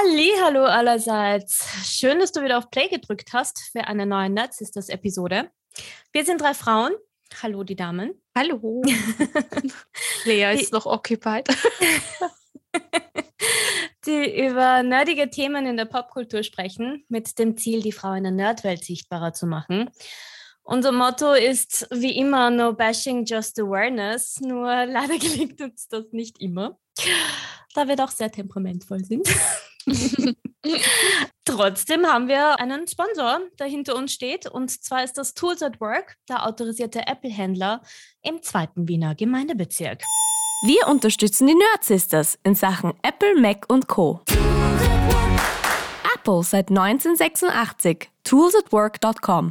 Hallo allerseits. Schön, dass du wieder auf Play gedrückt hast für eine neue Nerdsisters Episode. Wir sind drei Frauen. Hallo die Damen. Hallo. Lea ist noch occupied. die über nerdige Themen in der Popkultur sprechen, mit dem Ziel, die Frau in der Nerdwelt sichtbarer zu machen. Unser Motto ist wie immer No Bashing, Just Awareness, nur leider gelingt uns das nicht immer, da wir doch sehr temperamentvoll sind. Trotzdem haben wir einen Sponsor, der hinter uns steht, und zwar ist das Tools at Work, der autorisierte Apple-Händler im zweiten Wiener Gemeindebezirk. Wir unterstützen die Nerd Sisters in Sachen Apple, Mac und Co. Apple seit 1986. Toolsatwork.com.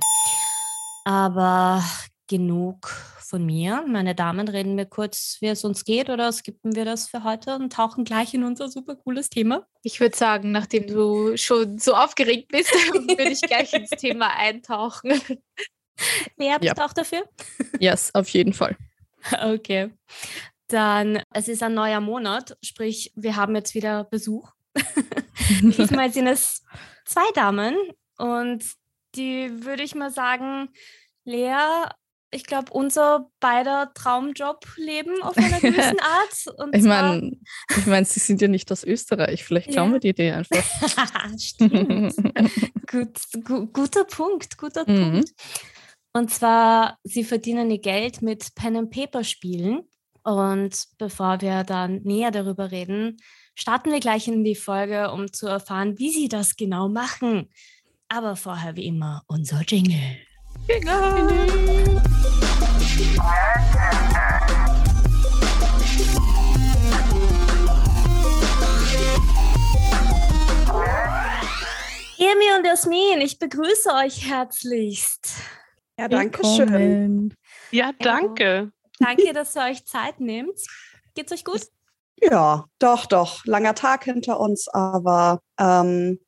Aber genug von mir. Meine Damen, reden wir kurz, wie es uns geht oder skippen wir das für heute und tauchen gleich in unser super cooles Thema? Ich würde sagen, nachdem du schon so aufgeregt bist, würde ich gleich ins Thema eintauchen. Wer bist ja. auch dafür? Yes, auf jeden Fall. Okay. Dann, es ist ein neuer Monat, sprich, wir haben jetzt wieder Besuch. Diesmal sind es zwei Damen und die würde ich mal sagen, Lea ich glaube, unser beider Traumjob leben auf einer gewissen Art. Und ich meine, ich mein, sie sind ja nicht aus Österreich. Vielleicht klauen ja. wir die Idee einfach. Stimmt. Gut, gu guter Punkt, guter mhm. Punkt. Und zwar, sie verdienen ihr Geld mit Pen and Paper Spielen. Und bevor wir dann näher darüber reden, starten wir gleich in die Folge, um zu erfahren, wie sie das genau machen. Aber vorher wie immer unser Jingle. Emi und Jasmin, ich begrüße euch herzlichst. Ja, danke schön. Ja, danke. Danke, dass ihr euch Zeit nehmt. Geht's euch gut? Ja, doch, doch. Langer Tag hinter uns, aber ähm,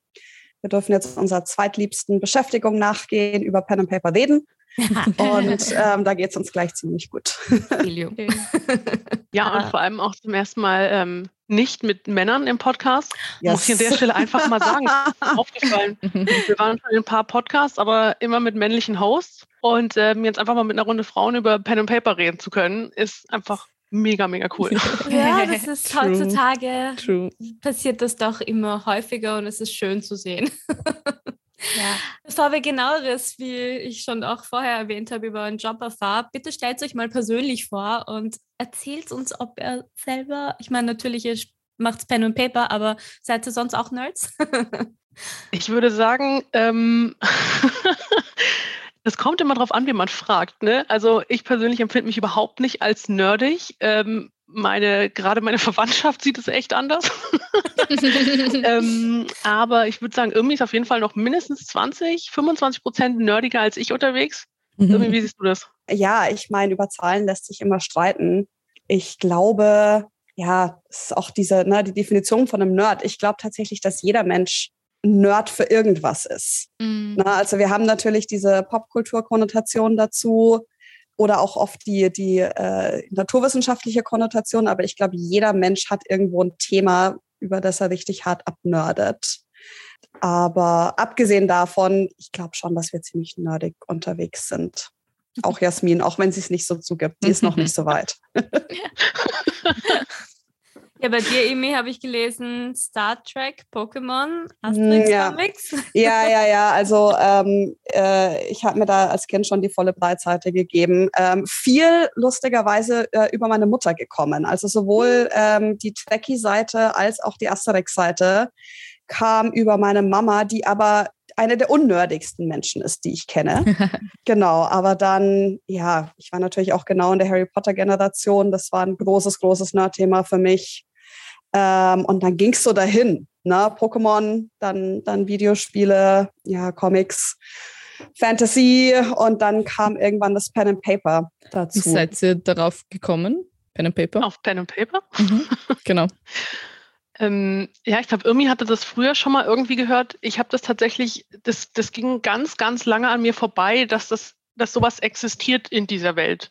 wir dürfen jetzt unserer zweitliebsten Beschäftigung nachgehen, über Pen and Paper reden. und ähm, da geht es uns gleich ziemlich gut. ja, und vor allem auch zum ersten Mal ähm, nicht mit Männern im Podcast. Yes. Muss ich an der Stelle einfach mal sagen. aufgefallen. Wir waren schon in ein paar Podcasts, aber immer mit männlichen Hosts. Und ähm, jetzt einfach mal mit einer Runde Frauen über Pen and Paper reden zu können, ist einfach mega, mega cool. Ja, das ist True. heutzutage True. passiert das doch immer häufiger und es ist schön zu sehen. Ja. Bevor wir genaueres, wie ich schon auch vorher erwähnt habe, über euren Job erfahren, bitte stellt euch mal persönlich vor und erzählt uns, ob ihr selber, ich meine, natürlich, ihr macht Pen und Paper, aber seid ihr sonst auch Nerds? ich würde sagen, ähm, Es kommt immer darauf an, wie man fragt. Ne? Also ich persönlich empfinde mich überhaupt nicht als nerdig. Ähm, meine, gerade meine Verwandtschaft sieht es echt anders. ähm, aber ich würde sagen, irgendwie ist auf jeden Fall noch mindestens 20, 25 Prozent nerdiger als ich unterwegs. Mhm. Irgendwie, wie siehst du das? Ja, ich meine, über Zahlen lässt sich immer streiten. Ich glaube, ja, es ist auch diese, ne, die Definition von einem Nerd. Ich glaube tatsächlich, dass jeder Mensch Nerd für irgendwas ist. Mhm. Na, also wir haben natürlich diese Popkulturkonnotation dazu oder auch oft die, die äh, naturwissenschaftliche Konnotation, aber ich glaube, jeder Mensch hat irgendwo ein Thema, über das er richtig hart abnördet. Aber abgesehen davon, ich glaube schon, dass wir ziemlich nerdig unterwegs sind. Auch Jasmin, auch wenn sie es nicht so zugibt, die ist noch nicht so weit. Ja, bei dir, Emi, habe ich gelesen Star Trek, Pokémon, Asterix ja. Comics. Ja, ja, ja. Also ähm, äh, ich habe mir da als Kind schon die volle Breitseite gegeben. Ähm, viel lustigerweise äh, über meine Mutter gekommen. Also sowohl ähm, die Trekkie-Seite als auch die Asterix-Seite kam über meine Mama, die aber eine der unnördigsten Menschen ist, die ich kenne. genau, aber dann, ja, ich war natürlich auch genau in der Harry Potter-Generation. Das war ein großes, großes Nerd-Thema für mich. Ähm, und dann ging es so dahin. Ne? Pokémon, dann, dann Videospiele, ja, Comics, Fantasy und dann kam irgendwann das Pen and Paper dazu. Wie seid ihr darauf gekommen? Pen and Paper? Auf Pen and Paper? Mhm, genau. ähm, ja, ich glaube, Irmi hatte das früher schon mal irgendwie gehört. Ich habe das tatsächlich, das, das ging ganz, ganz lange an mir vorbei, dass das, dass sowas existiert in dieser Welt.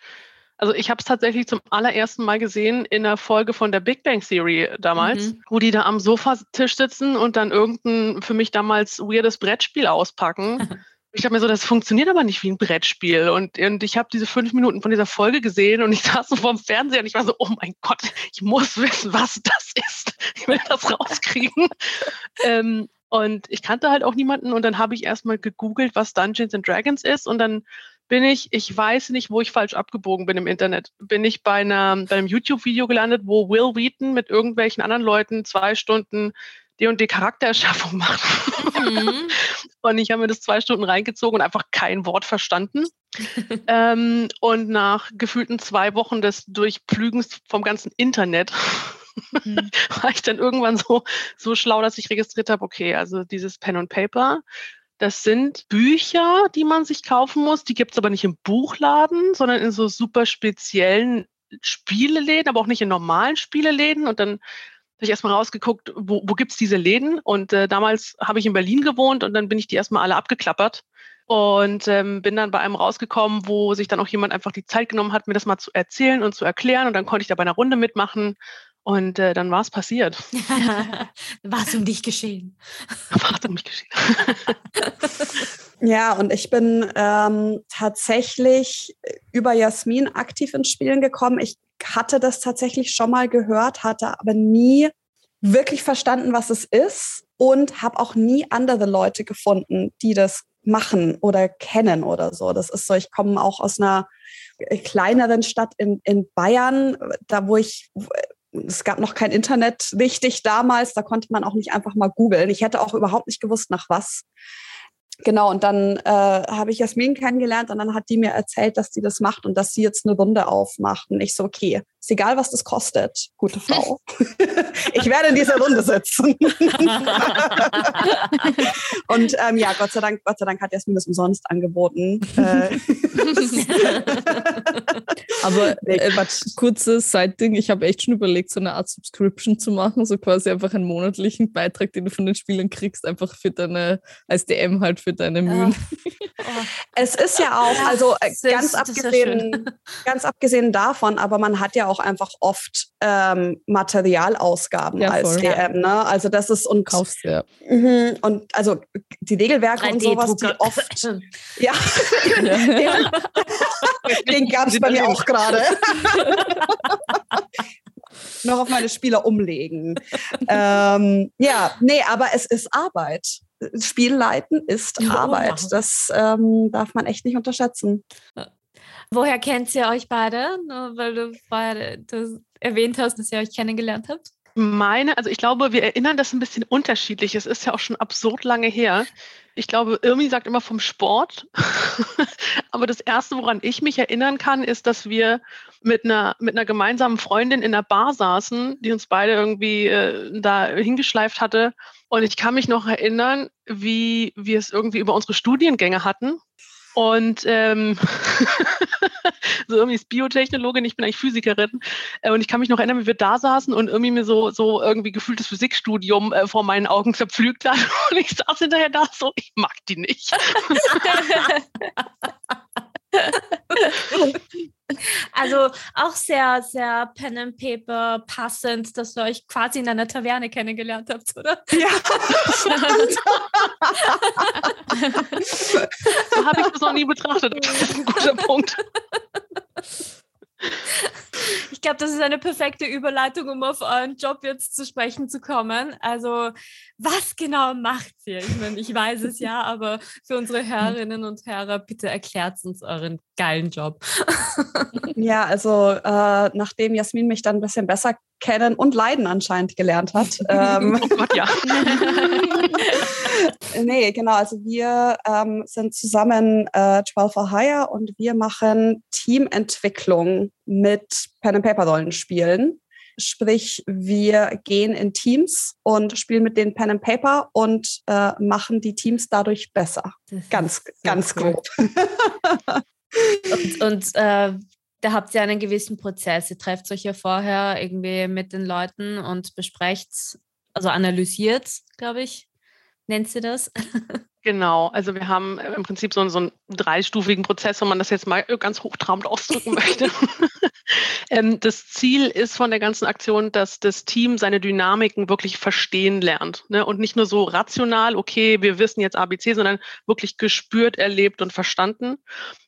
Also ich habe es tatsächlich zum allerersten Mal gesehen in einer Folge von der Big Bang Theory damals, mhm. wo die da am Sofatisch sitzen und dann irgendein für mich damals weirdes Brettspiel auspacken. ich habe mir so, das funktioniert aber nicht wie ein Brettspiel. Und, und ich habe diese fünf Minuten von dieser Folge gesehen und ich saß so vorm Fernseher und ich war so, oh mein Gott, ich muss wissen, was das ist. Ich will das rauskriegen. ähm, und ich kannte halt auch niemanden und dann habe ich erstmal gegoogelt, was Dungeons and Dragons ist und dann bin ich, ich weiß nicht, wo ich falsch abgebogen bin im Internet, bin ich bei, einer, bei einem YouTube-Video gelandet, wo Will Wheaton mit irgendwelchen anderen Leuten zwei Stunden die und die Charaktererschaffung macht. Mhm. und ich habe mir das zwei Stunden reingezogen und einfach kein Wort verstanden. ähm, und nach gefühlten zwei Wochen des Durchplügens vom ganzen Internet mhm. war ich dann irgendwann so, so schlau, dass ich registriert habe, okay, also dieses Pen und Paper, das sind Bücher, die man sich kaufen muss. Die gibt es aber nicht im Buchladen, sondern in so super speziellen Spieleläden, aber auch nicht in normalen Spieleläden. Und dann habe ich erstmal rausgeguckt, wo, wo gibt es diese Läden? Und äh, damals habe ich in Berlin gewohnt und dann bin ich die erstmal alle abgeklappert und ähm, bin dann bei einem rausgekommen, wo sich dann auch jemand einfach die Zeit genommen hat, mir das mal zu erzählen und zu erklären. Und dann konnte ich da bei einer Runde mitmachen. Und äh, dann war es passiert. war es um dich geschehen. War es um mich geschehen. ja, und ich bin ähm, tatsächlich über Jasmin aktiv ins Spielen gekommen. Ich hatte das tatsächlich schon mal gehört, hatte aber nie wirklich verstanden, was es ist und habe auch nie andere Leute gefunden, die das machen oder kennen oder so. Das ist so, ich komme auch aus einer kleineren Stadt in, in Bayern, da wo ich, es gab noch kein Internet richtig damals, da konnte man auch nicht einfach mal googeln. Ich hätte auch überhaupt nicht gewusst, nach was. Genau, und dann äh, habe ich Jasmin kennengelernt und dann hat die mir erzählt, dass sie das macht und dass sie jetzt eine Runde aufmacht. Und ich so, okay, ist egal, was das kostet, gute Frau. ich werde in dieser Runde sitzen. und ähm, ja, Gott sei Dank, Gott sei Dank hat Jasmin das umsonst angeboten. Äh, Aber äh, kurzes Side-Ding, ich habe echt schon überlegt, so eine Art Subscription zu machen, so quasi einfach einen monatlichen Beitrag, den du von den Spielern kriegst, einfach für deine, als DM halt für deine Mühen. Ja. Oh. Es ist ja auch, also äh, ganz, abgesehen, ganz abgesehen davon, aber man hat ja auch einfach oft ähm, Materialausgaben ja, als DM. Ne? Also das ist und kaufst ja. Mhm, und also die Regelwerke und sowas, die oft ja, ja. den gab es bei mir auch gerade. noch auf meine Spieler umlegen. ähm, ja, nee, aber es ist Arbeit. Spielleiten ist ja, Arbeit. Das ähm, darf man echt nicht unterschätzen. Woher kennt ihr euch beide? Nur weil du vorher erwähnt hast, dass ihr euch kennengelernt habt. Meine, also ich glaube, wir erinnern das ein bisschen unterschiedlich. Es ist ja auch schon absurd lange her. Ich glaube, Irmi sagt immer vom Sport. Aber das Erste, woran ich mich erinnern kann, ist, dass wir mit einer, mit einer gemeinsamen Freundin in der Bar saßen, die uns beide irgendwie äh, da hingeschleift hatte. Und ich kann mich noch erinnern, wie wir es irgendwie über unsere Studiengänge hatten. Und ähm, so irgendwie ist Biotechnologin, ich bin eigentlich Physikerin. Äh, und ich kann mich noch erinnern, wie wir da saßen und irgendwie mir so, so irgendwie gefühltes Physikstudium äh, vor meinen Augen zerpflügt hat. Und ich saß hinterher da so, ich mag die nicht. Also auch sehr, sehr Pen and Paper passend, dass ihr euch quasi in einer Taverne kennengelernt habt, oder? Ja. so habe ich das noch nie betrachtet. Das ist ein guter Punkt. Ich glaube, das ist eine perfekte Überleitung, um auf euren Job jetzt zu sprechen zu kommen. Also, was genau macht ihr? Ich meine, ich weiß es ja, aber für unsere Hörerinnen und Hörer, bitte erklärt uns euren geilen Job. Ja, also äh, nachdem Jasmin mich dann ein bisschen besser kennen und leiden anscheinend gelernt hat. ähm, oh Gott, ja. nee, genau. Also wir ähm, sind zusammen äh, 12 for Hire und wir machen Teamentwicklung mit Pen and Paper Rollenspielen. Sprich, wir gehen in Teams und spielen mit denen Pen and Paper und äh, machen die Teams dadurch besser. Ganz, ganz cool. grob. und, und äh, da habt ihr einen gewissen Prozess. Ihr trefft euch ja vorher irgendwie mit den Leuten und besprecht, also analysiert, glaube ich, nennt sie das? Genau, also wir haben im Prinzip so, so einen dreistufigen Prozess, wenn man das jetzt mal ganz hochtrabend ausdrücken möchte. ähm, das Ziel ist von der ganzen Aktion, dass das Team seine Dynamiken wirklich verstehen lernt. Ne? Und nicht nur so rational, okay, wir wissen jetzt ABC, sondern wirklich gespürt, erlebt und verstanden.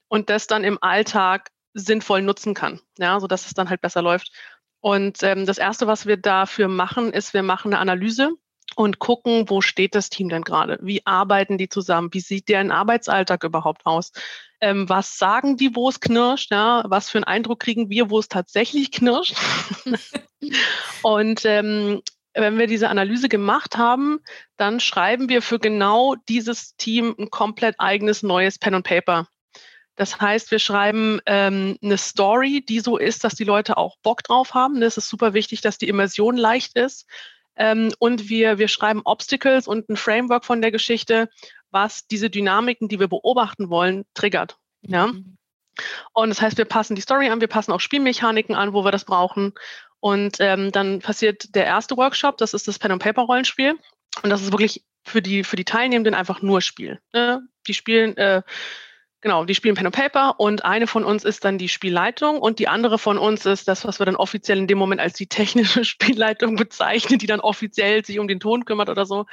Und das dann im Alltag sinnvoll nutzen kann, ja, sodass es dann halt besser läuft. Und ähm, das Erste, was wir dafür machen, ist, wir machen eine Analyse und gucken, wo steht das Team denn gerade? Wie arbeiten die zusammen? Wie sieht deren Arbeitsalltag überhaupt aus? Ähm, was sagen die, wo es knirscht? Ja? Was für einen Eindruck kriegen wir, wo es tatsächlich knirscht? und ähm, wenn wir diese Analyse gemacht haben, dann schreiben wir für genau dieses Team ein komplett eigenes neues Pen und Paper. Das heißt, wir schreiben ähm, eine Story, die so ist, dass die Leute auch Bock drauf haben. Es ist super wichtig, dass die Immersion leicht ist. Ähm, und wir, wir schreiben Obstacles und ein Framework von der Geschichte, was diese Dynamiken, die wir beobachten wollen, triggert. Ja? Mhm. Und das heißt, wir passen die Story an, wir passen auch Spielmechaniken an, wo wir das brauchen. Und ähm, dann passiert der erste Workshop, das ist das Pen and Paper Rollenspiel. Und das ist wirklich für die, für die Teilnehmenden einfach nur Spiel. Ne? Die spielen äh, Genau, die spielen Pen and Paper und eine von uns ist dann die Spielleitung und die andere von uns ist das, was wir dann offiziell in dem Moment als die technische Spielleitung bezeichnen, die dann offiziell sich um den Ton kümmert oder so.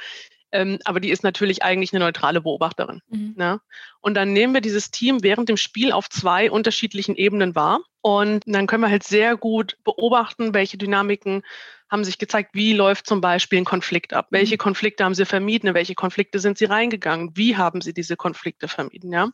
Ähm, aber die ist natürlich eigentlich eine neutrale Beobachterin. Mhm. Ne? Und dann nehmen wir dieses Team während dem Spiel auf zwei unterschiedlichen Ebenen wahr. Und dann können wir halt sehr gut beobachten, welche Dynamiken haben sich gezeigt, wie läuft zum Beispiel ein Konflikt ab? Welche mhm. Konflikte haben sie vermieden? In welche Konflikte sind sie reingegangen? Wie haben sie diese Konflikte vermieden? Ja?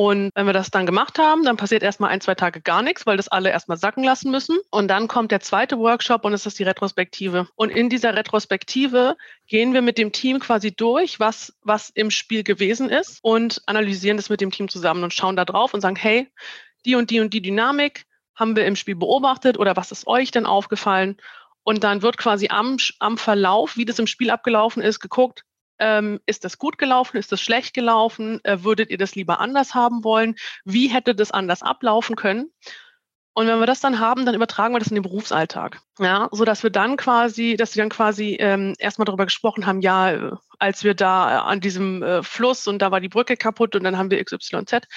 Und wenn wir das dann gemacht haben, dann passiert erstmal ein, zwei Tage gar nichts, weil das alle erstmal sacken lassen müssen. Und dann kommt der zweite Workshop und es ist die Retrospektive. Und in dieser Retrospektive gehen wir mit dem Team quasi durch, was, was im Spiel gewesen ist und analysieren das mit dem Team zusammen und schauen da drauf und sagen, hey, die und die und die Dynamik haben wir im Spiel beobachtet oder was ist euch denn aufgefallen? Und dann wird quasi am, am Verlauf, wie das im Spiel abgelaufen ist, geguckt, ähm, ist das gut gelaufen, ist das schlecht gelaufen, äh, würdet ihr das lieber anders haben wollen, wie hätte das anders ablaufen können? Und wenn wir das dann haben, dann übertragen wir das in den Berufsalltag. Ja, so dass wir dann quasi, dass sie dann quasi ähm, erstmal darüber gesprochen haben, ja, äh, als wir da äh, an diesem äh, Fluss und da war die Brücke kaputt und dann haben wir XYZ.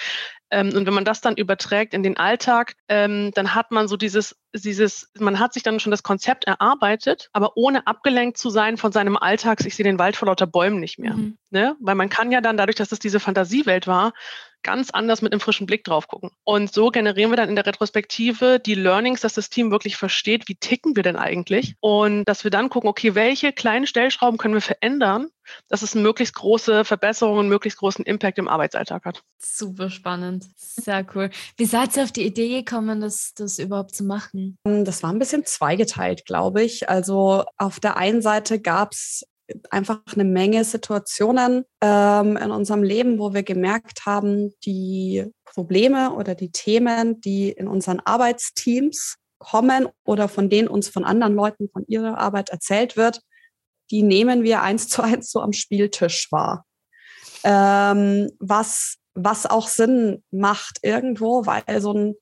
Ähm, und wenn man das dann überträgt in den Alltag, ähm, dann hat man so dieses, dieses, man hat sich dann schon das Konzept erarbeitet, aber ohne abgelenkt zu sein von seinem Alltag, ich sehe den Wald vor lauter Bäumen nicht mehr. Mhm. Ne? Weil man kann ja dann dadurch, dass es diese Fantasiewelt war, ganz anders mit einem frischen Blick drauf gucken. Und so generieren wir dann in der Retrospektive die Learnings, dass das Team wirklich versteht, wie ticken wir denn eigentlich und dass wir dann gucken, okay, welche kleinen Stellschrauben können wir verändern, dass es eine möglichst große Verbesserung und möglichst großen Impact im Arbeitsalltag hat. Super spannend. Sehr cool. Wie seid ihr auf die Idee gekommen, das, das überhaupt zu machen? Das war ein bisschen zweigeteilt, glaube ich. Also auf der einen Seite gab es einfach eine Menge Situationen ähm, in unserem Leben, wo wir gemerkt haben, die Probleme oder die Themen, die in unseren Arbeitsteams kommen oder von denen uns von anderen Leuten von ihrer Arbeit erzählt wird, die nehmen wir eins zu eins so am Spieltisch wahr. Ähm, was, was auch Sinn macht irgendwo, weil so ein,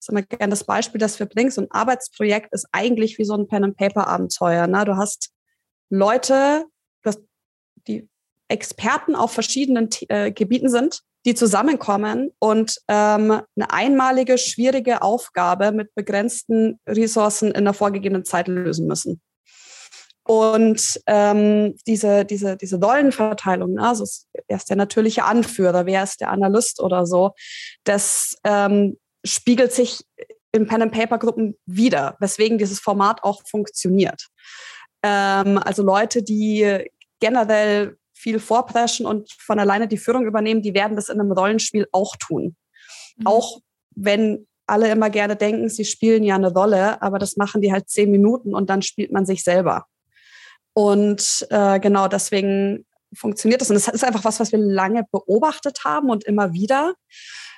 ist immer gerne das Beispiel, das wir bringen, so ein Arbeitsprojekt ist eigentlich wie so ein Pen-and-Paper-Abenteuer. Ne? Du hast Leute, die Experten auf verschiedenen äh, Gebieten sind, die zusammenkommen und ähm, eine einmalige, schwierige Aufgabe mit begrenzten Ressourcen in der vorgegebenen Zeit lösen müssen. Und ähm, diese, diese, diese Rollenverteilung, ne, also wer ist der natürliche Anführer, wer ist der Analyst oder so, das ähm, spiegelt sich in Pen-and-Paper-Gruppen wieder, weswegen dieses Format auch funktioniert. Ähm, also Leute, die generell viel vorpreschen und von alleine die Führung übernehmen, die werden das in einem Rollenspiel auch tun. Mhm. Auch wenn alle immer gerne denken, sie spielen ja eine Rolle, aber das machen die halt zehn Minuten und dann spielt man sich selber. Und äh, genau deswegen funktioniert das. Und das ist einfach was, was wir lange beobachtet haben und immer wieder.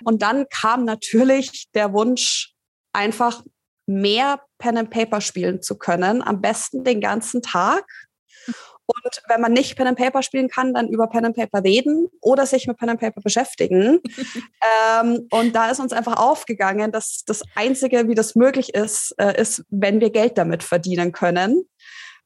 Und dann kam natürlich der Wunsch, einfach mehr Pen and Paper spielen zu können, am besten den ganzen Tag. Und wenn man nicht Pen and Paper spielen kann, dann über Pen and Paper reden oder sich mit Pen and Paper beschäftigen. ähm, und da ist uns einfach aufgegangen, dass das Einzige, wie das möglich ist, äh, ist, wenn wir Geld damit verdienen können.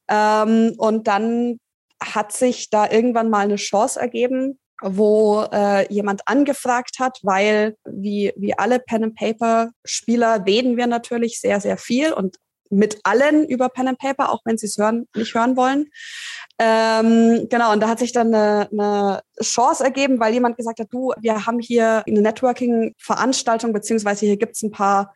Ähm, und dann hat sich da irgendwann mal eine Chance ergeben, wo äh, jemand angefragt hat, weil wie, wie alle Pen and Paper Spieler reden wir natürlich sehr, sehr viel und mit allen über Pen and Paper, auch wenn sie es hören, nicht hören wollen. Ähm, genau, und da hat sich dann eine, eine Chance ergeben, weil jemand gesagt hat, du, wir haben hier eine Networking-Veranstaltung, beziehungsweise hier gibt's ein paar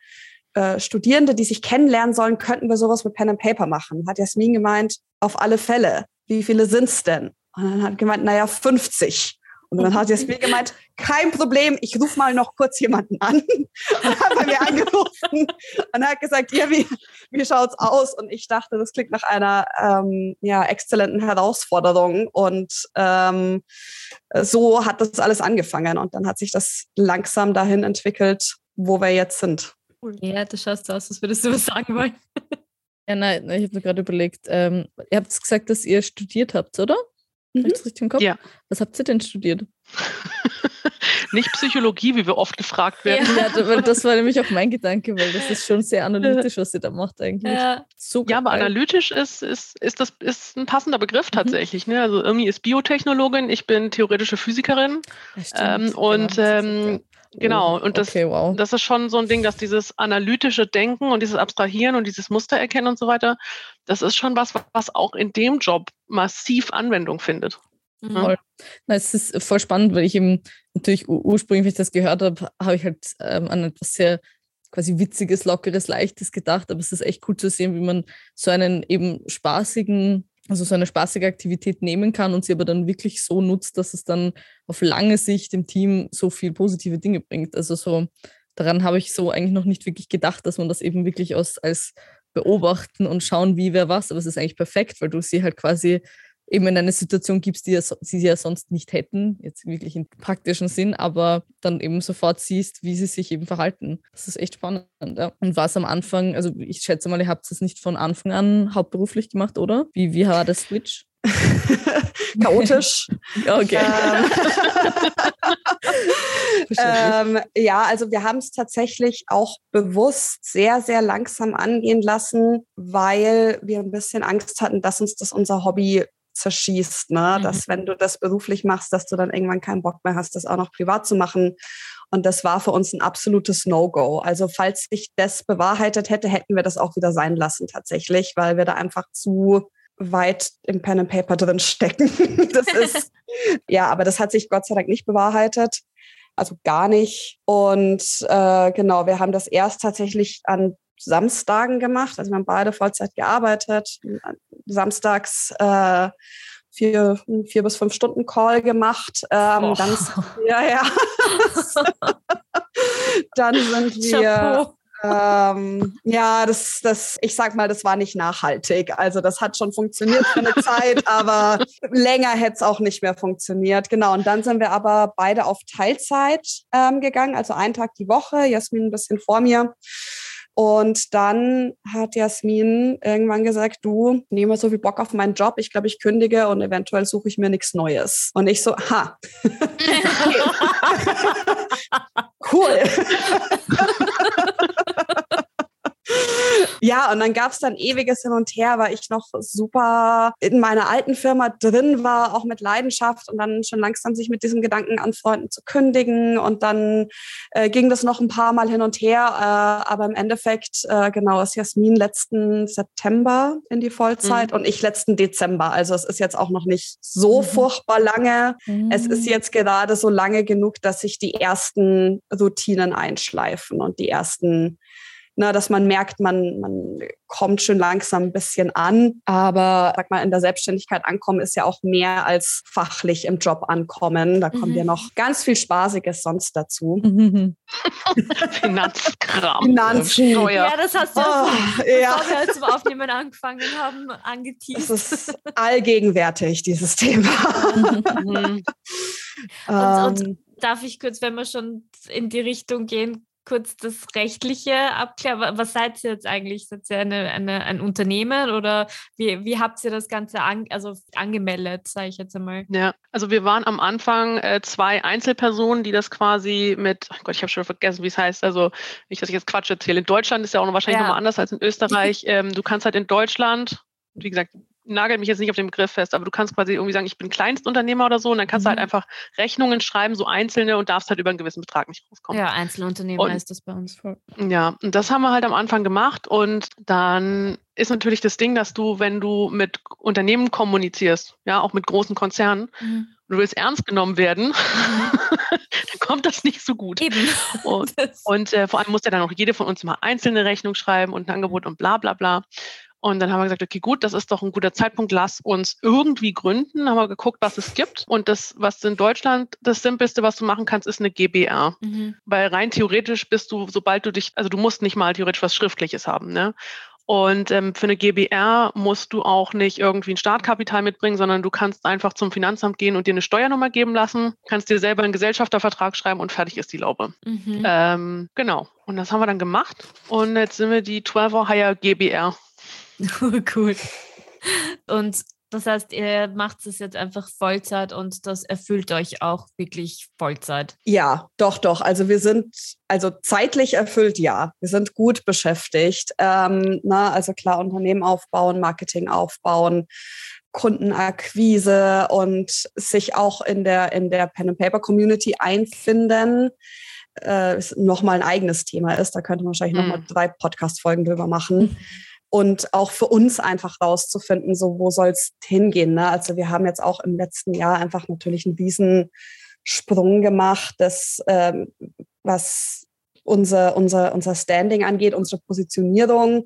äh, Studierende, die sich kennenlernen sollen, könnten wir sowas mit Pen and Paper machen. Hat Jasmin gemeint, auf alle Fälle. Wie viele sind's denn? Und dann hat gemeint, naja, 50. Und dann hat Jasmin gemeint, kein Problem, ich rufe mal noch kurz jemanden an. Und hat bei mir angerufen und hat gesagt, ja, wie, wie schaut's aus? Und ich dachte, das klingt nach einer ähm, ja, exzellenten Herausforderung. Und ähm, so hat das alles angefangen. Und dann hat sich das langsam dahin entwickelt, wo wir jetzt sind. Ja, du schaust aus, als würdest du was sagen wollen. Ja, nein, ich habe mir gerade überlegt, ähm, ihr habt gesagt, dass ihr studiert habt, oder? Mhm. richtig im Kopf? Ja. Was habt ihr denn studiert? Nicht Psychologie, wie wir oft gefragt werden. Ja, das war nämlich auch mein Gedanke, weil das ist schon sehr analytisch, was ihr da macht eigentlich. Ja, so ja aber analytisch ist, ist, ist, das, ist ein passender Begriff mhm. tatsächlich. Mhm. Ne? Also Irmi ist Biotechnologin, ich bin theoretische Physikerin. Ja, ähm, und ähm, Genau, und das, okay, wow. das ist schon so ein Ding, dass dieses analytische Denken und dieses Abstrahieren und dieses Muster erkennen und so weiter, das ist schon was, was auch in dem Job massiv Anwendung findet. Mhm. Voll. Na, es ist voll spannend, weil ich eben natürlich ursprünglich, wenn ich das gehört habe, habe ich halt ähm, an etwas sehr quasi witziges, lockeres, leichtes gedacht, aber es ist echt cool zu sehen, wie man so einen eben spaßigen also so eine spaßige Aktivität nehmen kann und sie aber dann wirklich so nutzt, dass es dann auf lange Sicht dem Team so viel positive Dinge bringt. Also so daran habe ich so eigentlich noch nicht wirklich gedacht, dass man das eben wirklich aus, als beobachten und schauen, wie wer was, aber es ist eigentlich perfekt, weil du sie halt quasi eben in eine Situation gibst, die sie ja sonst nicht hätten, jetzt wirklich im praktischen Sinn, aber dann eben sofort siehst, wie sie sich eben verhalten. Das ist echt spannend. Ja. Und war es am Anfang, also ich schätze mal, ihr habt es nicht von Anfang an hauptberuflich gemacht, oder? Wie, wie war der Switch? Chaotisch. okay. Ähm, ähm, ja, also wir haben es tatsächlich auch bewusst sehr, sehr langsam angehen lassen, weil wir ein bisschen Angst hatten, dass uns das unser Hobby zerschießt, ne? Mhm. dass wenn du das beruflich machst, dass du dann irgendwann keinen Bock mehr hast, das auch noch privat zu machen. Und das war für uns ein absolutes No-Go. Also falls sich das bewahrheitet hätte, hätten wir das auch wieder sein lassen tatsächlich, weil wir da einfach zu weit im Pen and Paper drin stecken. das ist ja, aber das hat sich Gott sei Dank nicht bewahrheitet. Also gar nicht. Und äh, genau, wir haben das erst tatsächlich an Samstagen gemacht. Also wir haben beide Vollzeit gearbeitet. Samstags äh, vier, vier bis fünf Stunden Call gemacht. Ähm, oh. dann, ja, ja. dann sind wir. Ähm, ja, das, das, ich sag mal, das war nicht nachhaltig. Also das hat schon funktioniert für eine Zeit, aber länger hätte es auch nicht mehr funktioniert. Genau. Und dann sind wir aber beide auf Teilzeit ähm, gegangen, also einen Tag die Woche. Jasmin ein bisschen vor mir. Und dann hat Jasmin irgendwann gesagt, du, nehme so viel Bock auf meinen Job, ich glaube, ich kündige und eventuell suche ich mir nichts Neues. Und ich so, ha. cool. Ja, und dann gab es dann ewiges Hin und Her, weil ich noch super in meiner alten Firma drin war, auch mit Leidenschaft und dann schon langsam sich mit diesem Gedanken anfreunden zu kündigen. Und dann äh, ging das noch ein paar Mal hin und her. Äh, aber im Endeffekt, äh, genau, ist Jasmin letzten September in die Vollzeit mhm. und ich letzten Dezember. Also es ist jetzt auch noch nicht so mhm. furchtbar lange. Mhm. Es ist jetzt gerade so lange genug, dass sich die ersten Routinen einschleifen und die ersten ne, dass man merkt, man, man kommt schon langsam ein bisschen an. Aber sag mal, in der Selbstständigkeit ankommen ist ja auch mehr als fachlich im Job ankommen. Da kommt mhm. ja noch ganz viel Spaßiges sonst dazu. Mhm. Finanzkram. Finanzen. Ja, das hast du, oh, ja. bevor wir zum Aufnehmen angefangen haben, angeteased. Das ist allgegenwärtig, dieses Thema. Mhm. und, und ähm. darf ich kurz, wenn wir schon in die Richtung gehen, kurz das Rechtliche abklären. Was seid ihr jetzt eigentlich? Seid ihr eine, eine, ein Unternehmen oder wie, wie habt ihr das Ganze an, also angemeldet, sage ich jetzt einmal? Ja, also wir waren am Anfang äh, zwei Einzelpersonen, die das quasi mit, oh Gott, ich habe schon vergessen, wie es heißt, also nicht, dass ich jetzt Quatsch erzähle. In Deutschland ist ja auch noch wahrscheinlich ja. nochmal anders als in Österreich. Ähm, du kannst halt in Deutschland, wie gesagt, nagel mich jetzt nicht auf den Begriff fest, aber du kannst quasi irgendwie sagen, ich bin Kleinstunternehmer oder so und dann kannst mhm. du halt mhm. einfach Rechnungen schreiben, so einzelne und darfst halt über einen gewissen Betrag nicht rauskommen. Ja, Einzelunternehmer und, ist das bei uns. Ja, und das haben wir halt am Anfang gemacht und dann ist natürlich das Ding, dass du, wenn du mit Unternehmen kommunizierst, ja, auch mit großen Konzernen, mhm. du willst ernst genommen werden, mhm. dann kommt das nicht so gut. Eben. Und, und äh, vor allem muss ja dann auch jede von uns mal einzelne Rechnung schreiben und ein Angebot und bla bla bla. Und dann haben wir gesagt, okay, gut, das ist doch ein guter Zeitpunkt, lass uns irgendwie gründen. Dann haben wir geguckt, was es gibt. Und das, was in Deutschland das Simpelste, was du machen kannst, ist eine GBR. Mhm. Weil rein theoretisch bist du, sobald du dich, also du musst nicht mal theoretisch was Schriftliches haben. Ne? Und ähm, für eine GBR musst du auch nicht irgendwie ein Startkapital mitbringen, sondern du kannst einfach zum Finanzamt gehen und dir eine Steuernummer geben lassen, kannst dir selber einen Gesellschaftervertrag schreiben und fertig ist die Laube. Mhm. Ähm, genau. Und das haben wir dann gemacht. Und jetzt sind wir die 12 Higher GBR. cool. Und das heißt, ihr macht es jetzt einfach Vollzeit und das erfüllt euch auch wirklich Vollzeit. Ja, doch, doch. Also wir sind, also zeitlich erfüllt, ja. Wir sind gut beschäftigt. Ähm, na, also klar, Unternehmen aufbauen, Marketing aufbauen, Kundenakquise und sich auch in der, in der Pen and Paper Community einfinden. Äh, nochmal ein eigenes Thema ist. Da könnte man wahrscheinlich mhm. nochmal drei Podcast-Folgen drüber machen. Mhm und auch für uns einfach rauszufinden, so wo soll es hingehen. Ne? Also wir haben jetzt auch im letzten Jahr einfach natürlich einen riesen Sprung gemacht, das, ähm, was unser, unser, unser Standing angeht, unsere Positionierung,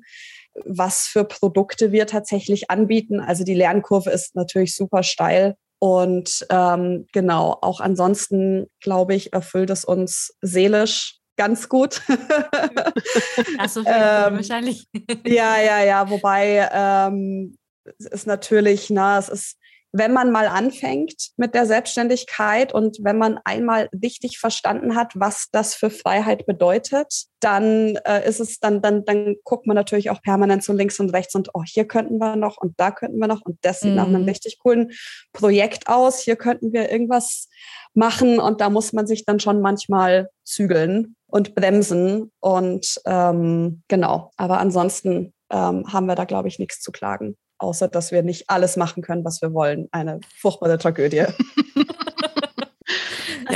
was für Produkte wir tatsächlich anbieten. Also die Lernkurve ist natürlich super steil. Und ähm, genau, auch ansonsten, glaube ich, erfüllt es uns seelisch ganz gut. Jeden ähm, wahrscheinlich. Ja, ja, ja. Wobei ähm, es ist natürlich, na, es ist wenn man mal anfängt mit der Selbstständigkeit und wenn man einmal richtig verstanden hat, was das für Freiheit bedeutet, dann äh, ist es dann, dann, dann guckt man natürlich auch permanent so links und rechts und oh, hier könnten wir noch und da könnten wir noch und das sieht mhm. nach einem mhm. richtig coolen Projekt aus. Hier könnten wir irgendwas machen und da muss man sich dann schon manchmal zügeln und bremsen und ähm, genau. Aber ansonsten ähm, haben wir da, glaube ich, nichts zu klagen außer dass wir nicht alles machen können, was wir wollen. Eine furchtbare Tragödie. ja,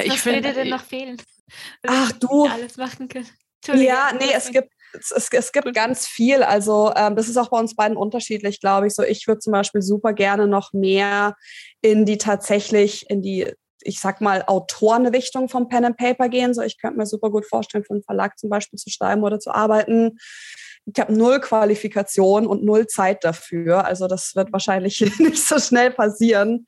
ich was würde denn noch fehlen? Ach du. Alles machen können. Ja, nee, es gibt es, es, gibt ganz viel. Also ähm, das ist auch bei uns beiden unterschiedlich, glaube ich. So, ich würde zum Beispiel super gerne noch mehr in die tatsächlich, in die, ich sag mal, Autorenrichtung vom Pen and Paper gehen. So, ich könnte mir super gut vorstellen, für einen Verlag zum Beispiel zu schreiben oder zu arbeiten ich habe null Qualifikation und null Zeit dafür. Also das wird wahrscheinlich nicht so schnell passieren.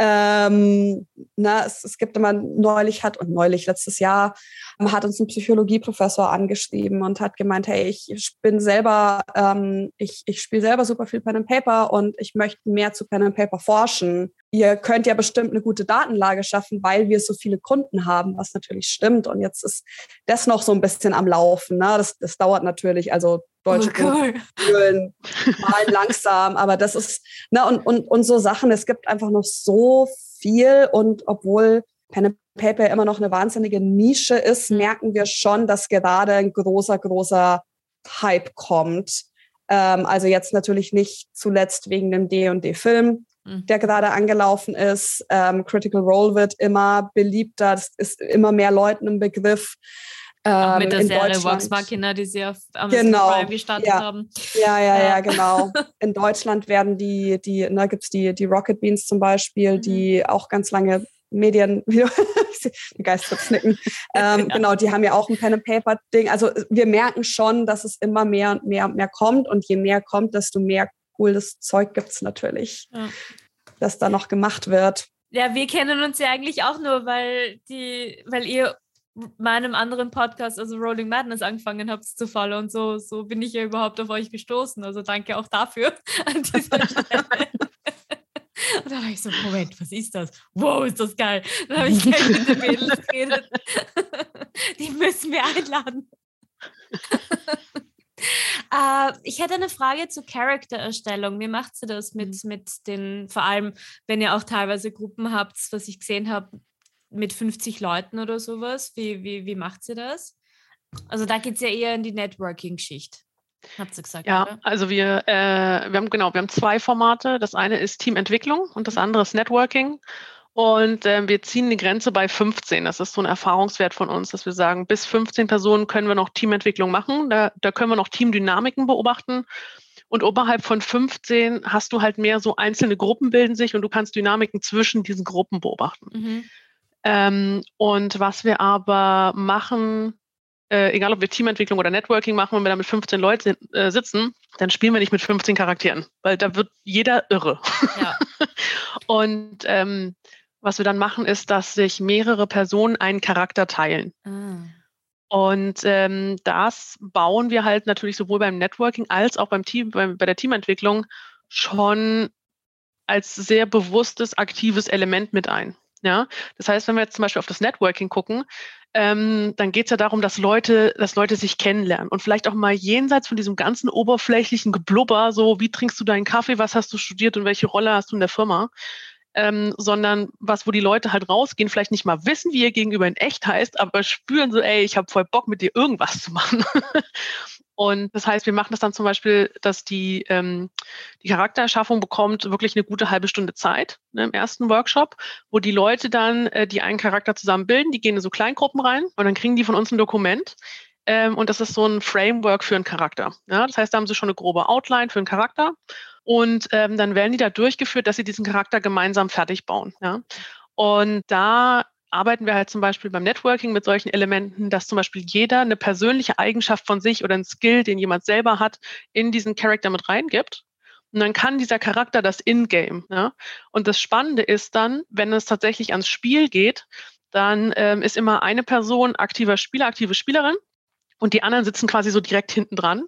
Ähm, na, es, es gibt immer neulich hat und neulich letztes Jahr hat uns ein Psychologieprofessor angeschrieben und hat gemeint, hey, ich bin selber, ähm, ich, ich spiele selber super viel Pen and Paper und ich möchte mehr zu Pen and Paper forschen. Ihr könnt ja bestimmt eine gute Datenlage schaffen, weil wir so viele Kunden haben, was natürlich stimmt. Und jetzt ist das noch so ein bisschen am Laufen. Ne? Das, das dauert natürlich, also deutsche oh, cool. Kunden malen langsam, aber das ist, ne, und, und, und so Sachen, es gibt einfach noch so viel und obwohl Pen and Paper immer noch eine wahnsinnige Nische ist, mhm. merken wir schon, dass gerade ein großer, großer Hype kommt. Ähm, also jetzt natürlich nicht zuletzt wegen dem D&D-Film, mhm. der gerade angelaufen ist. Ähm, Critical Role wird immer beliebter, es ist immer mehr Leuten im Begriff. Ähm, mit der Serie Vox Machina, die sie auf Amazon genau, Prime gestartet ja. haben. Ja, ja, ja, genau. In Deutschland werden die, die, da ne, gibt es die, die Rocket Beans zum Beispiel, mhm. die auch ganz lange Medien, die Geister knicken. Ähm, ja. Genau, die haben ja auch ein Pen and Paper Ding. Also wir merken schon, dass es immer mehr und mehr und mehr kommt und je mehr kommt, desto mehr cooles Zeug gibt es natürlich, ja. das da noch gemacht wird. Ja, wir kennen uns ja eigentlich auch nur, weil die, weil ihr meinem anderen Podcast, also Rolling Madness, angefangen habt zu folgen und so, so bin ich ja überhaupt auf euch gestoßen. Also danke auch dafür an dieser Stelle. Und dann war ich so, Moment, was ist das? Wow, ist das geil. Dann habe ich gleich mit den Mädels geredet. Die müssen wir einladen. uh, ich hätte eine Frage zur Charaktererstellung. Wie macht sie das mit, mhm. mit den, vor allem, wenn ihr auch teilweise Gruppen habt, was ich gesehen habe, mit 50 Leuten oder sowas? Wie, wie, wie macht sie das? Also da geht es ja eher in die Networking-Geschichte. Habt ihr gesagt, Ja, oder? also wir, äh, wir haben genau, wir haben zwei Formate. Das eine ist Teamentwicklung und das andere ist Networking. Und äh, wir ziehen die Grenze bei 15. Das ist so ein Erfahrungswert von uns, dass wir sagen, bis 15 Personen können wir noch Teamentwicklung machen. Da, da können wir noch Teamdynamiken beobachten. Und oberhalb von 15 hast du halt mehr so einzelne Gruppen bilden sich und du kannst Dynamiken zwischen diesen Gruppen beobachten. Mhm. Ähm, und was wir aber machen, äh, egal ob wir Teamentwicklung oder Networking machen, wenn wir da mit 15 Leuten äh, sitzen, dann spielen wir nicht mit 15 Charakteren, weil da wird jeder irre. Ja. Und ähm, was wir dann machen, ist, dass sich mehrere Personen einen Charakter teilen. Ah. Und ähm, das bauen wir halt natürlich sowohl beim Networking als auch beim Team, bei, bei der Teamentwicklung schon als sehr bewusstes, aktives Element mit ein. Ja, das heißt, wenn wir jetzt zum Beispiel auf das Networking gucken, ähm, dann geht es ja darum, dass Leute, dass Leute sich kennenlernen und vielleicht auch mal jenseits von diesem ganzen oberflächlichen Geblubber, so wie trinkst du deinen Kaffee, was hast du studiert und welche Rolle hast du in der Firma, ähm, sondern was, wo die Leute halt rausgehen, vielleicht nicht mal wissen, wie ihr gegenüber in echt heißt, aber spüren so, ey, ich habe voll Bock, mit dir irgendwas zu machen. Und das heißt, wir machen das dann zum Beispiel, dass die, ähm, die Charaktererschaffung bekommt wirklich eine gute halbe Stunde Zeit ne, im ersten Workshop, wo die Leute dann, äh, die einen Charakter zusammen bilden, die gehen in so Kleingruppen rein und dann kriegen die von uns ein Dokument. Ähm, und das ist so ein Framework für einen Charakter. Ja? Das heißt, da haben sie schon eine grobe Outline für einen Charakter. Und ähm, dann werden die da durchgeführt, dass sie diesen Charakter gemeinsam fertig bauen. Ja? Und da arbeiten wir halt zum Beispiel beim Networking mit solchen Elementen, dass zum Beispiel jeder eine persönliche Eigenschaft von sich oder einen Skill, den jemand selber hat, in diesen Charakter mit reingibt. Und dann kann dieser Charakter das In-Game. Ja? Und das Spannende ist dann, wenn es tatsächlich ans Spiel geht, dann ähm, ist immer eine Person aktiver Spieler, aktive Spielerin und die anderen sitzen quasi so direkt hinten dran.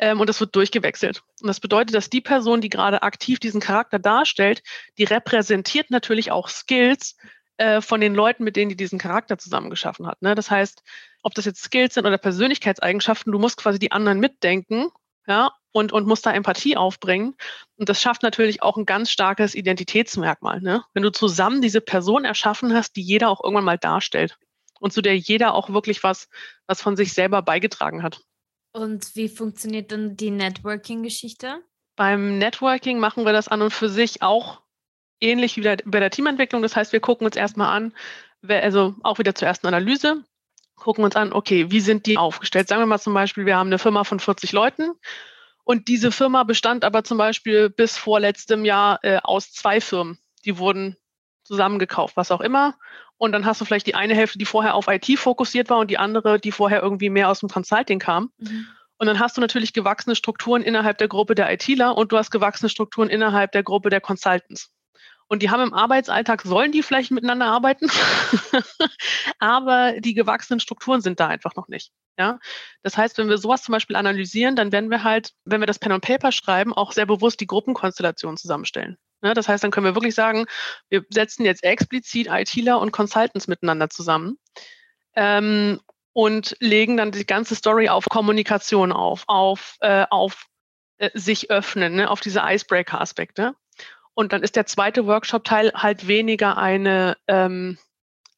Ähm, und das wird durchgewechselt. Und das bedeutet, dass die Person, die gerade aktiv diesen Charakter darstellt, die repräsentiert natürlich auch Skills, äh, von den Leuten, mit denen die diesen Charakter zusammen geschaffen hat. Ne? Das heißt, ob das jetzt Skills sind oder Persönlichkeitseigenschaften, du musst quasi die anderen mitdenken, ja, und, und musst da Empathie aufbringen. Und das schafft natürlich auch ein ganz starkes Identitätsmerkmal, ne? Wenn du zusammen diese Person erschaffen hast, die jeder auch irgendwann mal darstellt und zu der jeder auch wirklich was, was von sich selber beigetragen hat. Und wie funktioniert dann die Networking-Geschichte? Beim Networking machen wir das an und für sich auch ähnlich wie bei der Teamentwicklung. Das heißt, wir gucken uns erstmal an, also auch wieder zur ersten Analyse, gucken uns an, okay, wie sind die aufgestellt? Sagen wir mal zum Beispiel, wir haben eine Firma von 40 Leuten und diese Firma bestand aber zum Beispiel bis vor letztem Jahr äh, aus zwei Firmen. Die wurden zusammengekauft, was auch immer. Und dann hast du vielleicht die eine Hälfte, die vorher auf IT fokussiert war und die andere, die vorher irgendwie mehr aus dem Consulting kam. Mhm. Und dann hast du natürlich gewachsene Strukturen innerhalb der Gruppe der ITler und du hast gewachsene Strukturen innerhalb der Gruppe der Consultants. Und die haben im Arbeitsalltag, sollen die vielleicht miteinander arbeiten, aber die gewachsenen Strukturen sind da einfach noch nicht. Ja? Das heißt, wenn wir sowas zum Beispiel analysieren, dann werden wir halt, wenn wir das Pen und Paper schreiben, auch sehr bewusst die Gruppenkonstellation zusammenstellen. Ja, das heißt, dann können wir wirklich sagen, wir setzen jetzt explizit ITler und Consultants miteinander zusammen ähm, und legen dann die ganze Story auf Kommunikation auf, auf, äh, auf äh, sich öffnen, ne, auf diese Icebreaker-Aspekte. Und dann ist der zweite Workshop-Teil halt weniger eine, ähm,